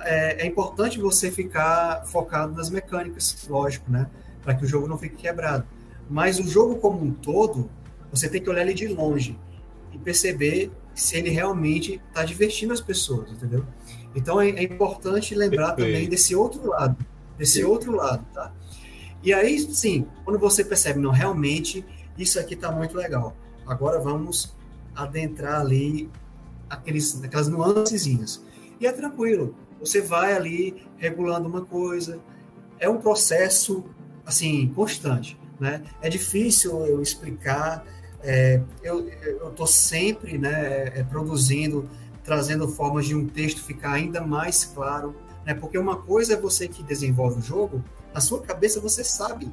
é, é, importante você ficar focado nas mecânicas, lógico, né? Para que o jogo não fique quebrado. Mas o jogo como um todo, você tem que olhar ele de longe e perceber se ele realmente está divertindo as pessoas, entendeu? Então é, é importante lembrar também desse outro lado, desse Sim. outro lado, tá? E aí, sim, quando você percebe, não, realmente isso aqui está muito legal. Agora vamos adentrar ali aqueles, aquelas nuancezinhas. E é tranquilo, você vai ali regulando uma coisa. É um processo, assim, constante, né? É difícil eu explicar. É, eu estou sempre né, é, produzindo trazendo formas de um texto ficar ainda mais claro, né? Porque uma coisa é você que desenvolve o jogo, na sua cabeça você sabe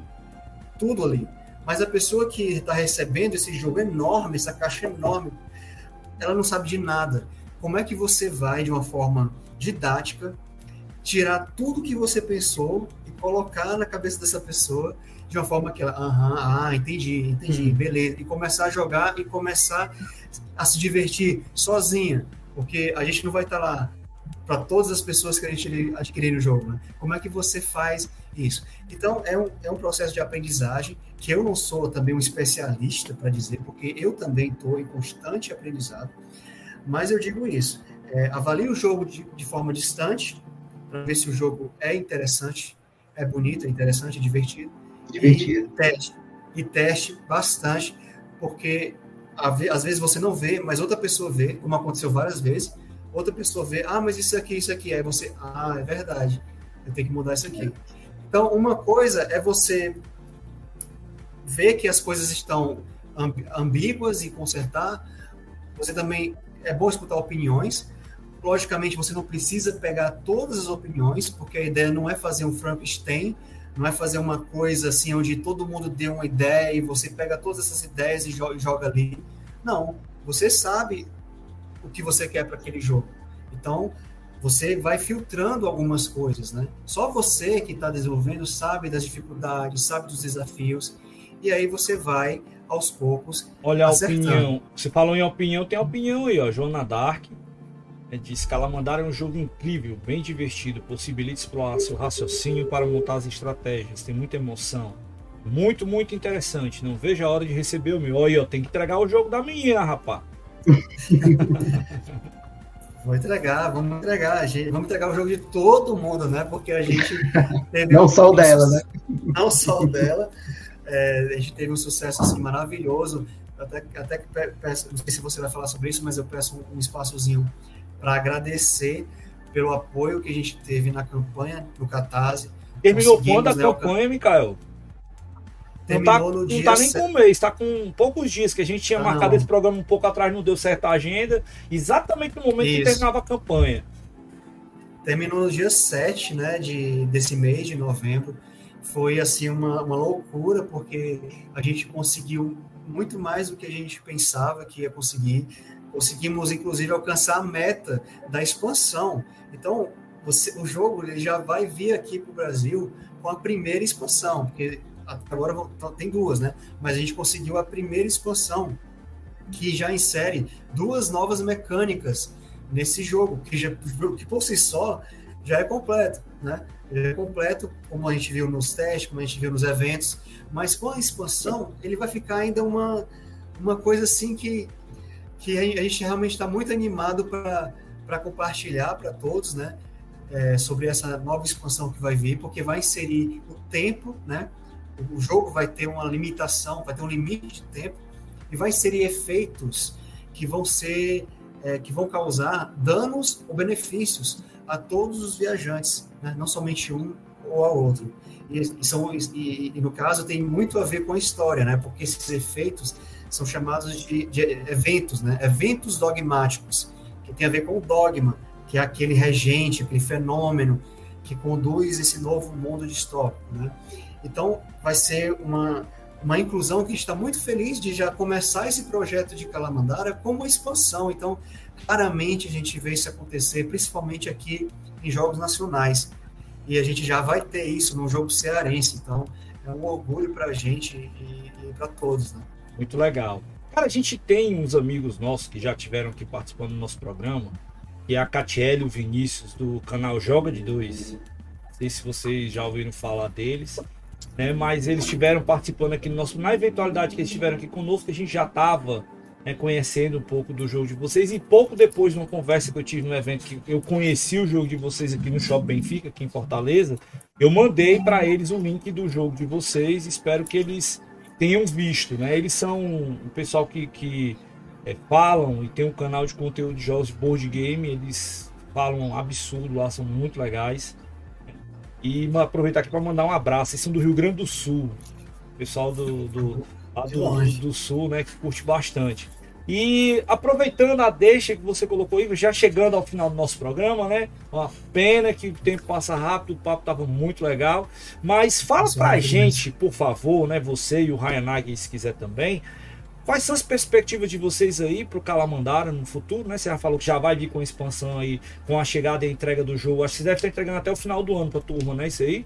tudo ali, mas a pessoa que está recebendo esse jogo enorme, essa caixa enorme, ela não sabe de nada. Como é que você vai de uma forma didática tirar tudo que você pensou e colocar na cabeça dessa pessoa de uma forma que ela, aham, ah, entendi, entendi, uhum. beleza, e começar a jogar e começar a se divertir sozinha, porque a gente não vai estar lá para todas as pessoas que a gente adquirir no jogo. Né? Como é que você faz isso? Então, é um, é um processo de aprendizagem que eu não sou também um especialista para dizer, porque eu também estou em constante aprendizado, mas eu digo isso. É, avalie o jogo de, de forma distante, para ver se o jogo é interessante, é bonito, é interessante, é divertido. Divertido. E teste, e teste bastante, porque às vezes você não vê, mas outra pessoa vê, como aconteceu várias vezes, outra pessoa vê, ah, mas isso aqui, isso aqui, aí você, ah, é verdade, eu tenho que mudar isso aqui. Então, uma coisa é você ver que as coisas estão ambíguas e consertar. Você também é bom escutar opiniões. Logicamente, você não precisa pegar todas as opiniões, porque a ideia não é fazer um Frankenstein, não é fazer uma coisa assim onde todo mundo dê uma ideia e você pega todas essas ideias e joga ali. Não, você sabe o que você quer para aquele jogo. Então, você vai filtrando algumas coisas, né? Só você que está desenvolvendo sabe das dificuldades, sabe dos desafios, e aí você vai aos poucos. Olha acertando. a opinião. Você falou em opinião, tem opinião aí, ó. Joana Dark é, diz que Calamandar é um jogo incrível, bem divertido, possibilita explorar seu raciocínio para montar as estratégias, tem muita emoção. Muito, muito interessante. Não vejo a hora de receber o meu. Olha, ó, tem que entregar o jogo da menina, rapaz. (laughs) Vou entregar, vamos entregar, gente, vamos entregar o jogo de todo mundo, né? Porque a gente teve não um, só o dela, né? (laughs) Não só o dela. É, a gente teve um sucesso assim maravilhoso. Até, até peço, não sei se você vai falar sobre isso, mas eu peço um, um espaçozinho para agradecer pelo apoio que a gente teve na campanha no Catarse. Terminou quando a né, campanha, Mikael? não tá, não tá nem com um mês, tá com poucos dias que a gente tinha ah, marcado não. esse programa um pouco atrás, não deu certa agenda, exatamente no momento Isso. que terminava a campanha. Terminou no dia 7, né, de, desse mês de novembro. Foi, assim, uma, uma loucura, porque a gente conseguiu muito mais do que a gente pensava que ia conseguir. Conseguimos, inclusive, alcançar a meta da expansão. Então, você, o jogo ele já vai vir aqui para o Brasil com a primeira expansão, porque agora tem duas, né? Mas a gente conseguiu a primeira expansão que já insere duas novas mecânicas nesse jogo, que, já, que por si só já é completo, né? Já é completo, como a gente viu nos testes, como a gente viu nos eventos, mas com a expansão ele vai ficar ainda uma, uma coisa assim que, que a gente realmente está muito animado para compartilhar para todos, né? É, sobre essa nova expansão que vai vir, porque vai inserir o tempo, né? O jogo vai ter uma limitação, vai ter um limite de tempo e vai inserir efeitos que vão ser é, que vão causar danos ou benefícios a todos os viajantes, né? não somente um ou a outro. E, e são, e, e, no caso tem muito a ver com a história, né? Porque esses efeitos são chamados de, de eventos, né? Eventos dogmáticos, que tem a ver com o dogma, que é aquele regente, aquele fenômeno que conduz esse novo mundo distópico, né? Então, vai ser uma, uma inclusão que está muito feliz de já começar esse projeto de Calamandara como expansão. Então, claramente a gente vê isso acontecer, principalmente aqui em jogos nacionais. E a gente já vai ter isso no jogo cearense. Então, é um orgulho para a gente e, e para todos. Né? Muito legal. Cara, a gente tem uns amigos nossos que já tiveram aqui participando do nosso programa, que é a Catiele Vinícius, do canal Joga de Dois. Não sei se vocês já ouviram falar deles né? Mas eles estiveram participando aqui no nosso. Na eventualidade que eles estiveram aqui conosco, a gente já estava né, conhecendo um pouco do jogo de vocês. E pouco depois, numa conversa que eu tive no evento, que eu conheci o jogo de vocês aqui no Shopping Benfica, aqui em Fortaleza, eu mandei para eles o link do jogo de vocês. Espero que eles tenham visto. Né? Eles são um pessoal que, que é, falam e tem um canal de conteúdo de jogos board game. Eles falam absurdo lá, são muito legais. E aproveitar aqui para mandar um abraço. Eles são do Rio Grande do Sul. Pessoal do, do, do, do, Sul, né? Que curte bastante. E aproveitando a deixa que você colocou aí, já chegando ao final do nosso programa, né? Uma pena que o tempo passa rápido, o papo estava muito legal. Mas fala Nossa, pra gente, por favor, né? Você e o Ryan Nagy, se quiser também, Quais são as perspectivas de vocês aí para o Calamandara no futuro, né? Você já falou que já vai vir com expansão aí, com a chegada e a entrega do jogo. Acho que você deve estar entregando até o final do ano para a turma, né? Isso aí?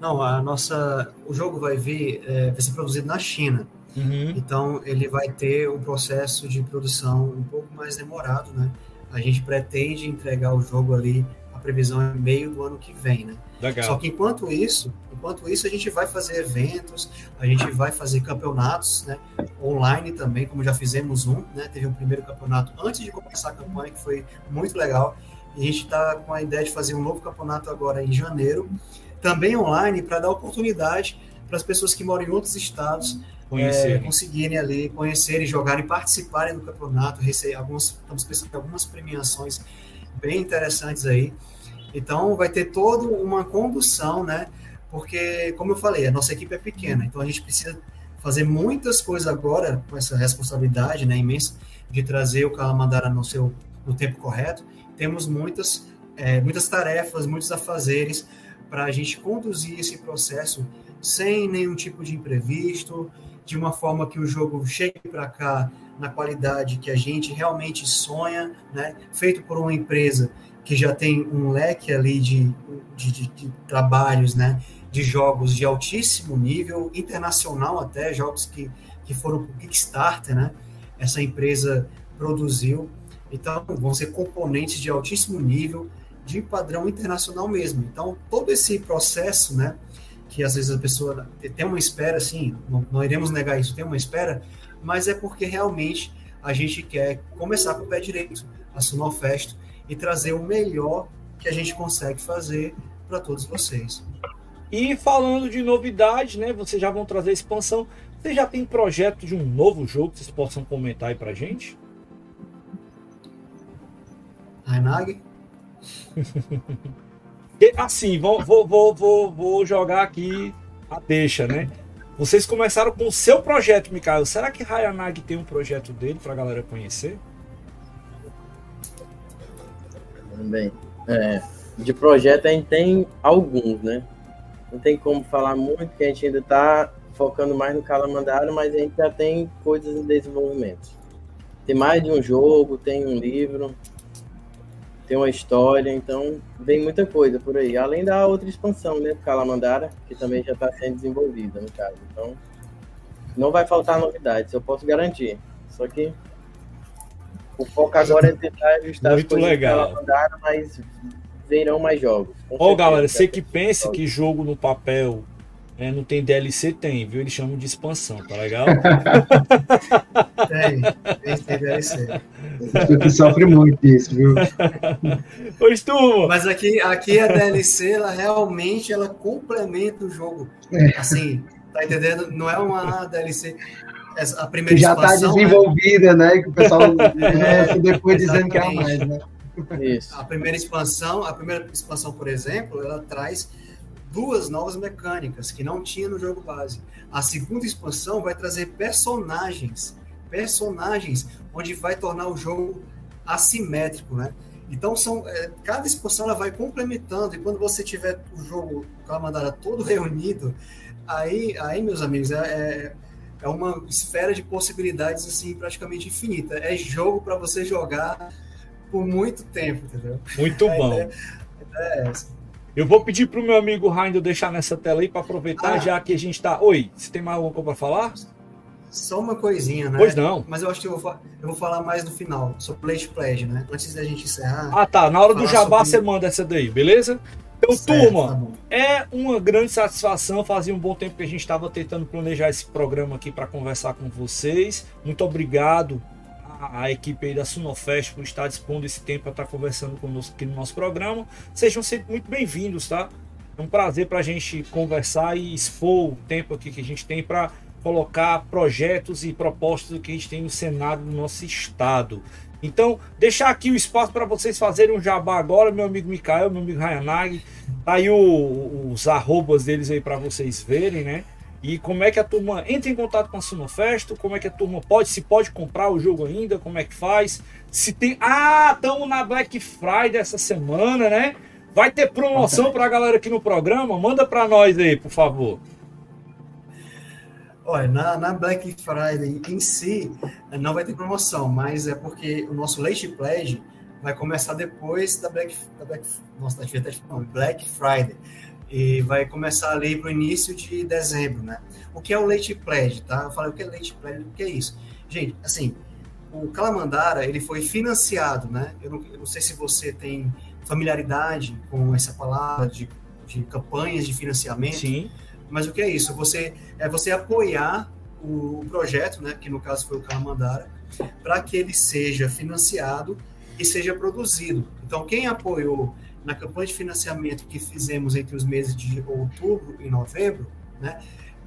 Não, a nossa, o jogo vai vir, é, vai ser produzido na China. Uhum. Então ele vai ter um processo de produção um pouco mais demorado, né? A gente pretende entregar o jogo ali, a previsão é meio do ano que vem, né? Legal. Só que enquanto isso, Enquanto isso, a gente vai fazer eventos, a gente vai fazer campeonatos né, online também, como já fizemos um, né, teve um primeiro campeonato antes de começar a campanha, que foi muito legal. E a gente está com a ideia de fazer um novo campeonato agora em janeiro, também online, para dar oportunidade para as pessoas que moram em outros estados é, conseguirem ali conhecerem, jogarem, participarem do campeonato, receber algumas, estamos pensando em algumas premiações bem interessantes aí. Então vai ter toda uma condução, né? porque, como eu falei, a nossa equipe é pequena, então a gente precisa fazer muitas coisas agora com essa responsabilidade né, imensa de trazer o Calamandara no seu no tempo correto. Temos muitas, é, muitas tarefas, muitos afazeres para a gente conduzir esse processo sem nenhum tipo de imprevisto, de uma forma que o jogo chegue para cá na qualidade que a gente realmente sonha, né? feito por uma empresa que já tem um leque ali de, de, de, de trabalhos, né? de jogos de altíssimo nível, internacional até, jogos que, que foram para Kickstarter, né? essa empresa produziu. Então, vão ser componentes de altíssimo nível, de padrão internacional mesmo. Então, todo esse processo, né, que às vezes a pessoa tem uma espera, assim, não, não iremos negar isso, tem uma espera, mas é porque realmente a gente quer começar com o pé direito, a Sunofest, e trazer o melhor que a gente consegue fazer para todos vocês. E falando de novidades, né? Vocês já vão trazer expansão. Você já tem projeto de um novo jogo que vocês possam comentar aí pra gente? Rainag? (laughs) assim, vou, vou, vou, vou jogar aqui a deixa, né? Vocês começaram com o seu projeto, Mikael. Será que Hayanag tem um projeto dele para a galera conhecer? Bem, é, de projeto a gente tem alguns, né? Não tem como falar muito, que a gente ainda está focando mais no Calamandaro, mas a gente já tem coisas em desenvolvimento. Tem mais de um jogo, tem um livro, tem uma história, então vem muita coisa por aí. Além da outra expansão, né, do Calamandara, que também já está sendo desenvolvida, no caso. Então, não vai faltar novidades, eu posso garantir. Só que o foco agora é tentar ajustar Muito as legal. do Calamandara, mas virão mais jogos. Ó, oh, galera, você que pensa que jogo no papel é, não tem DLC, tem, viu? Eles chamam de expansão, tá legal? (laughs) tem, tem, tem DLC. Tu sofre muito disso, viu? (laughs) Pois tu. Mas aqui, aqui a DLC, ela realmente ela complementa o jogo. É. Assim, tá entendendo? Não é uma DLC. A primeira já está né? desenvolvida, né? né? Que o pessoal (laughs) é, depois dizendo que é mais, né? Isso. A primeira expansão, a primeira expansão, por exemplo, ela traz duas novas mecânicas que não tinha no jogo base. A segunda expansão vai trazer personagens, personagens, onde vai tornar o jogo assimétrico, né? Então são é, cada expansão ela vai complementando e quando você tiver o jogo com a mandada todo reunido, aí, aí meus amigos é, é, é uma esfera de possibilidades assim praticamente infinita. É jogo para você jogar por muito tempo, entendeu? Muito (laughs) bom. É, é essa. Eu vou pedir para o meu amigo Raindo deixar nessa tela aí para aproveitar, ah. já que a gente está. Oi, você tem mais alguma coisa para falar? Só uma coisinha, né? Pois não. Mas eu acho que eu vou, eu vou falar mais no final, sobre Late Pledge, né? Antes da gente encerrar. Ah, tá. Na hora do jabá sobre... você manda essa daí, beleza? Então, certo, turma, tá é uma grande satisfação. Fazia um bom tempo que a gente estava tentando planejar esse programa aqui para conversar com vocês. Muito obrigado a, equipe aí da Sunofest por estar dispondo esse tempo para estar conversando conosco aqui no nosso programa. Sejam sempre muito bem-vindos, tá? É um prazer para a gente conversar e expor o tempo aqui que a gente tem para colocar projetos e propostas que a gente tem no Senado do nosso estado. Então, deixar aqui o espaço para vocês fazerem um jabá agora, meu amigo Mikael, meu amigo Rayanag. Tá aí o, os arrobas deles aí para vocês verem, né? E como é que a turma entra em contato com a Sunofesto? Como é que a turma pode, se pode comprar o jogo ainda? Como é que faz? Se tem. Ah, estamos na Black Friday essa semana, né? Vai ter promoção para a galera aqui no programa? Manda para nós aí, por favor. Olha, na, na, Black Friday em si, não vai ter promoção, mas é porque o nosso Late Pledge vai começar depois da Black, da Black, nossa, da Black Friday e vai começar ali para o início de dezembro, né? O que é o leite pledge, tá? Eu falei o que é leite pledge, o que é isso? Gente, assim, o Calamandara, ele foi financiado, né? Eu não, eu não sei se você tem familiaridade com essa palavra de, de campanhas de financiamento. Sim. Mas o que é isso? Você é você apoiar o, o projeto, né? Que no caso foi o Calamandara, para que ele seja financiado e seja produzido. Então, quem apoiou na campanha de financiamento que fizemos entre os meses de outubro e novembro, né,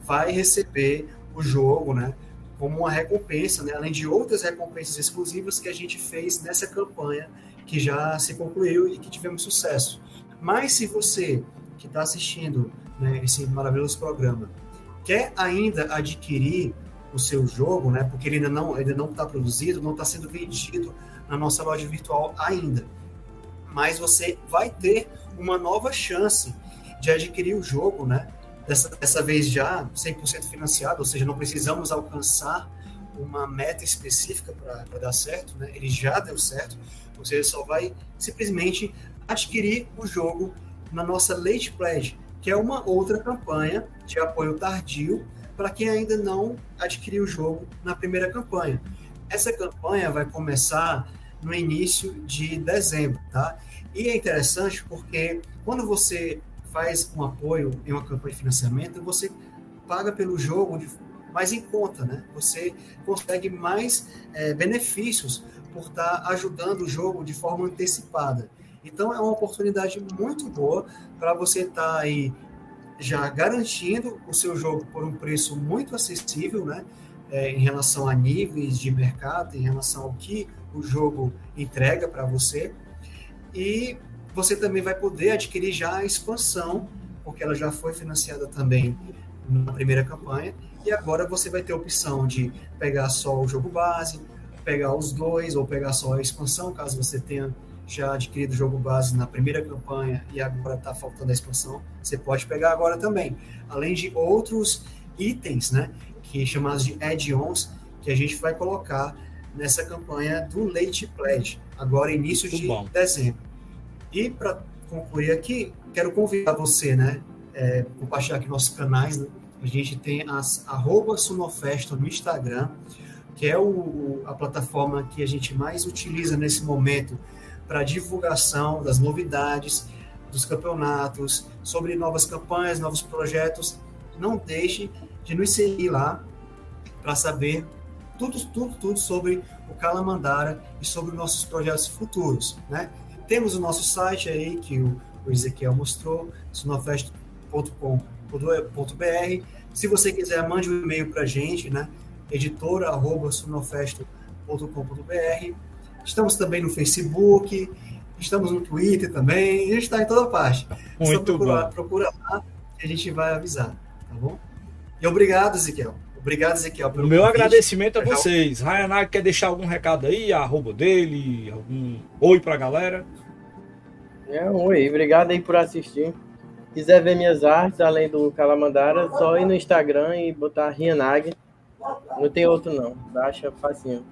vai receber o jogo, né, como uma recompensa, né, além de outras recompensas exclusivas que a gente fez nessa campanha que já se concluiu e que tivemos sucesso. Mas se você que está assistindo né, esse maravilhoso programa quer ainda adquirir o seu jogo, né? Porque ele ainda não ainda não está produzido, não está sendo vendido na nossa loja virtual ainda. Mas você vai ter uma nova chance de adquirir o jogo, né? Dessa, dessa vez já 100% financiado, ou seja, não precisamos alcançar uma meta específica para dar certo, né? Ele já deu certo, você só vai simplesmente adquirir o jogo na nossa Late Pledge, que é uma outra campanha de apoio tardio para quem ainda não adquiriu o jogo na primeira campanha. Essa campanha vai começar no início de dezembro, tá? E é interessante porque quando você faz um apoio em uma campanha de financiamento, você paga pelo jogo de, mais em conta, né? Você consegue mais é, benefícios por estar ajudando o jogo de forma antecipada. Então é uma oportunidade muito boa para você estar tá aí já garantindo o seu jogo por um preço muito acessível, né? É, em relação a níveis de mercado, em relação ao que o jogo entrega para você. E você também vai poder adquirir já a expansão, porque ela já foi financiada também na primeira campanha. E agora você vai ter a opção de pegar só o jogo base, pegar os dois, ou pegar só a expansão, caso você tenha já adquirido o jogo base na primeira campanha e agora está faltando a expansão, você pode pegar agora também. Além de outros itens, né, que chamados de add-ons, que a gente vai colocar nessa campanha do Late Pledge, agora início Muito de bom. dezembro. E para concluir aqui, quero convidar você, né, é, compartilhar aqui nossos canais, né? A gente tem as arroba Sunofesta no Instagram, que é o, a plataforma que a gente mais utiliza nesse momento para divulgação das novidades, dos campeonatos, sobre novas campanhas, novos projetos. Não deixe de nos seguir lá para saber tudo, tudo, tudo sobre o Calamandara e sobre nossos projetos futuros, né? Temos o nosso site aí que o, o Ezequiel mostrou, sunofest.com.br. Se você quiser, mande um e-mail para a gente, né? editora.sunofesto.com.br Estamos também no Facebook, estamos no Twitter também, a gente está em toda parte. Muito procura, bom. Procura lá que a gente vai avisar, tá bom? E obrigado, Ezequiel. Obrigado, Ezequiel. Pelo o meu convite. agradecimento a vocês. Rayanag quer deixar algum recado aí, arroba dele, algum oi para a galera? É, oi, obrigado aí por assistir. Quiser ver minhas artes, além do Calamandara, só ir no Instagram e botar Rianag. Não tem outro não, baixa facinho.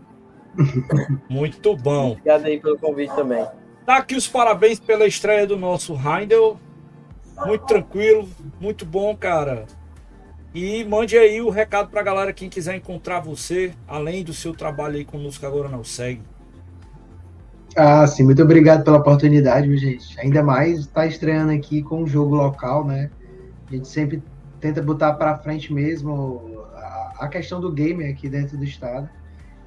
(laughs) Muito bom. Obrigado aí pelo convite também. Tá aqui os parabéns pela estreia do nosso Heindel. Muito tranquilo, muito bom, cara. E mande aí o recado pra galera quem quiser encontrar você, além do seu trabalho aí conosco agora não segue. Ah, sim, muito obrigado pela oportunidade, gente. Ainda mais tá estreando aqui com um jogo local, né? A gente sempre tenta botar para frente mesmo a questão do game aqui dentro do estado.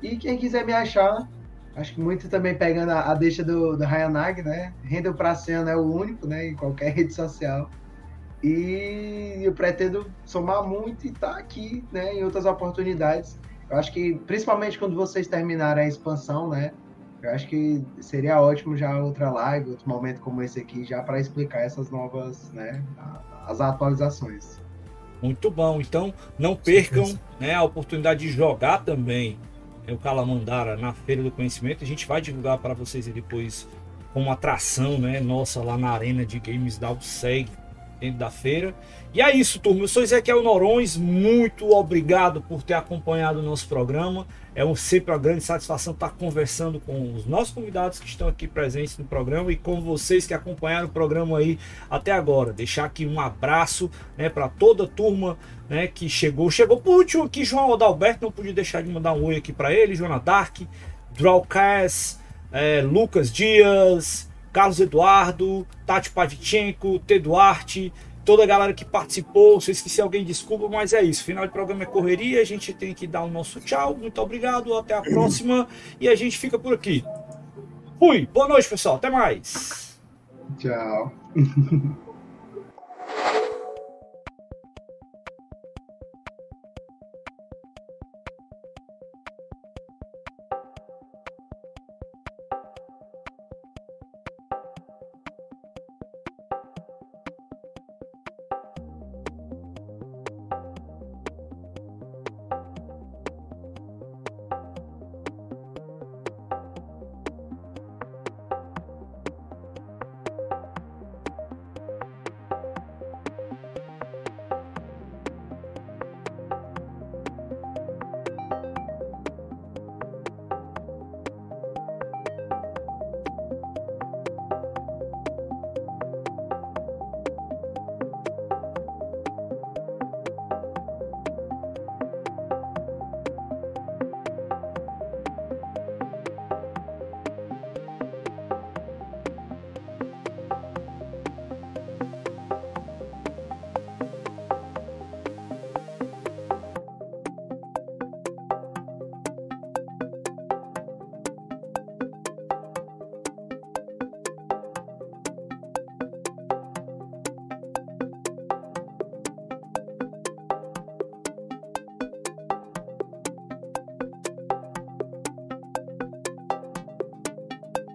E quem quiser me achar, acho que muito também pegando a, a deixa do, do né? Rendel cena é o único, né? Em qualquer (laughs) rede social. E eu pretendo somar muito e estar tá aqui, né? Em outras oportunidades. Eu acho que, principalmente quando vocês terminarem a expansão, né? Eu acho que seria ótimo já outra live, outro momento como esse aqui, já para explicar essas novas, né? As atualizações. Muito bom. Então, não percam né, a oportunidade de jogar também é o Calamandara na Feira do Conhecimento. A gente vai divulgar para vocês depois como atração, né? Nossa, lá na Arena de Games da USEG, dentro da feira. E é isso, turma. Eu sou Ezequiel Norões. Muito obrigado por ter acompanhado o nosso programa. É um, sempre uma grande satisfação estar conversando com os nossos convidados que estão aqui presentes no programa e com vocês que acompanharam o programa aí até agora. Deixar aqui um abraço né, para toda a turma né, que chegou. Chegou por último aqui, João Adalberto. Não podia deixar de mandar um oi aqui para ele. Joana Dark, Drawcast, é, Lucas Dias, Carlos Eduardo, Tati Pavichenko, T. Duarte toda a galera que participou. Se eu esqueci alguém, desculpa, mas é isso. Final de programa é correria. A gente tem que dar o nosso tchau. Muito obrigado. Até a próxima. E a gente fica por aqui. Fui. Boa noite, pessoal. Até mais. Tchau. (laughs)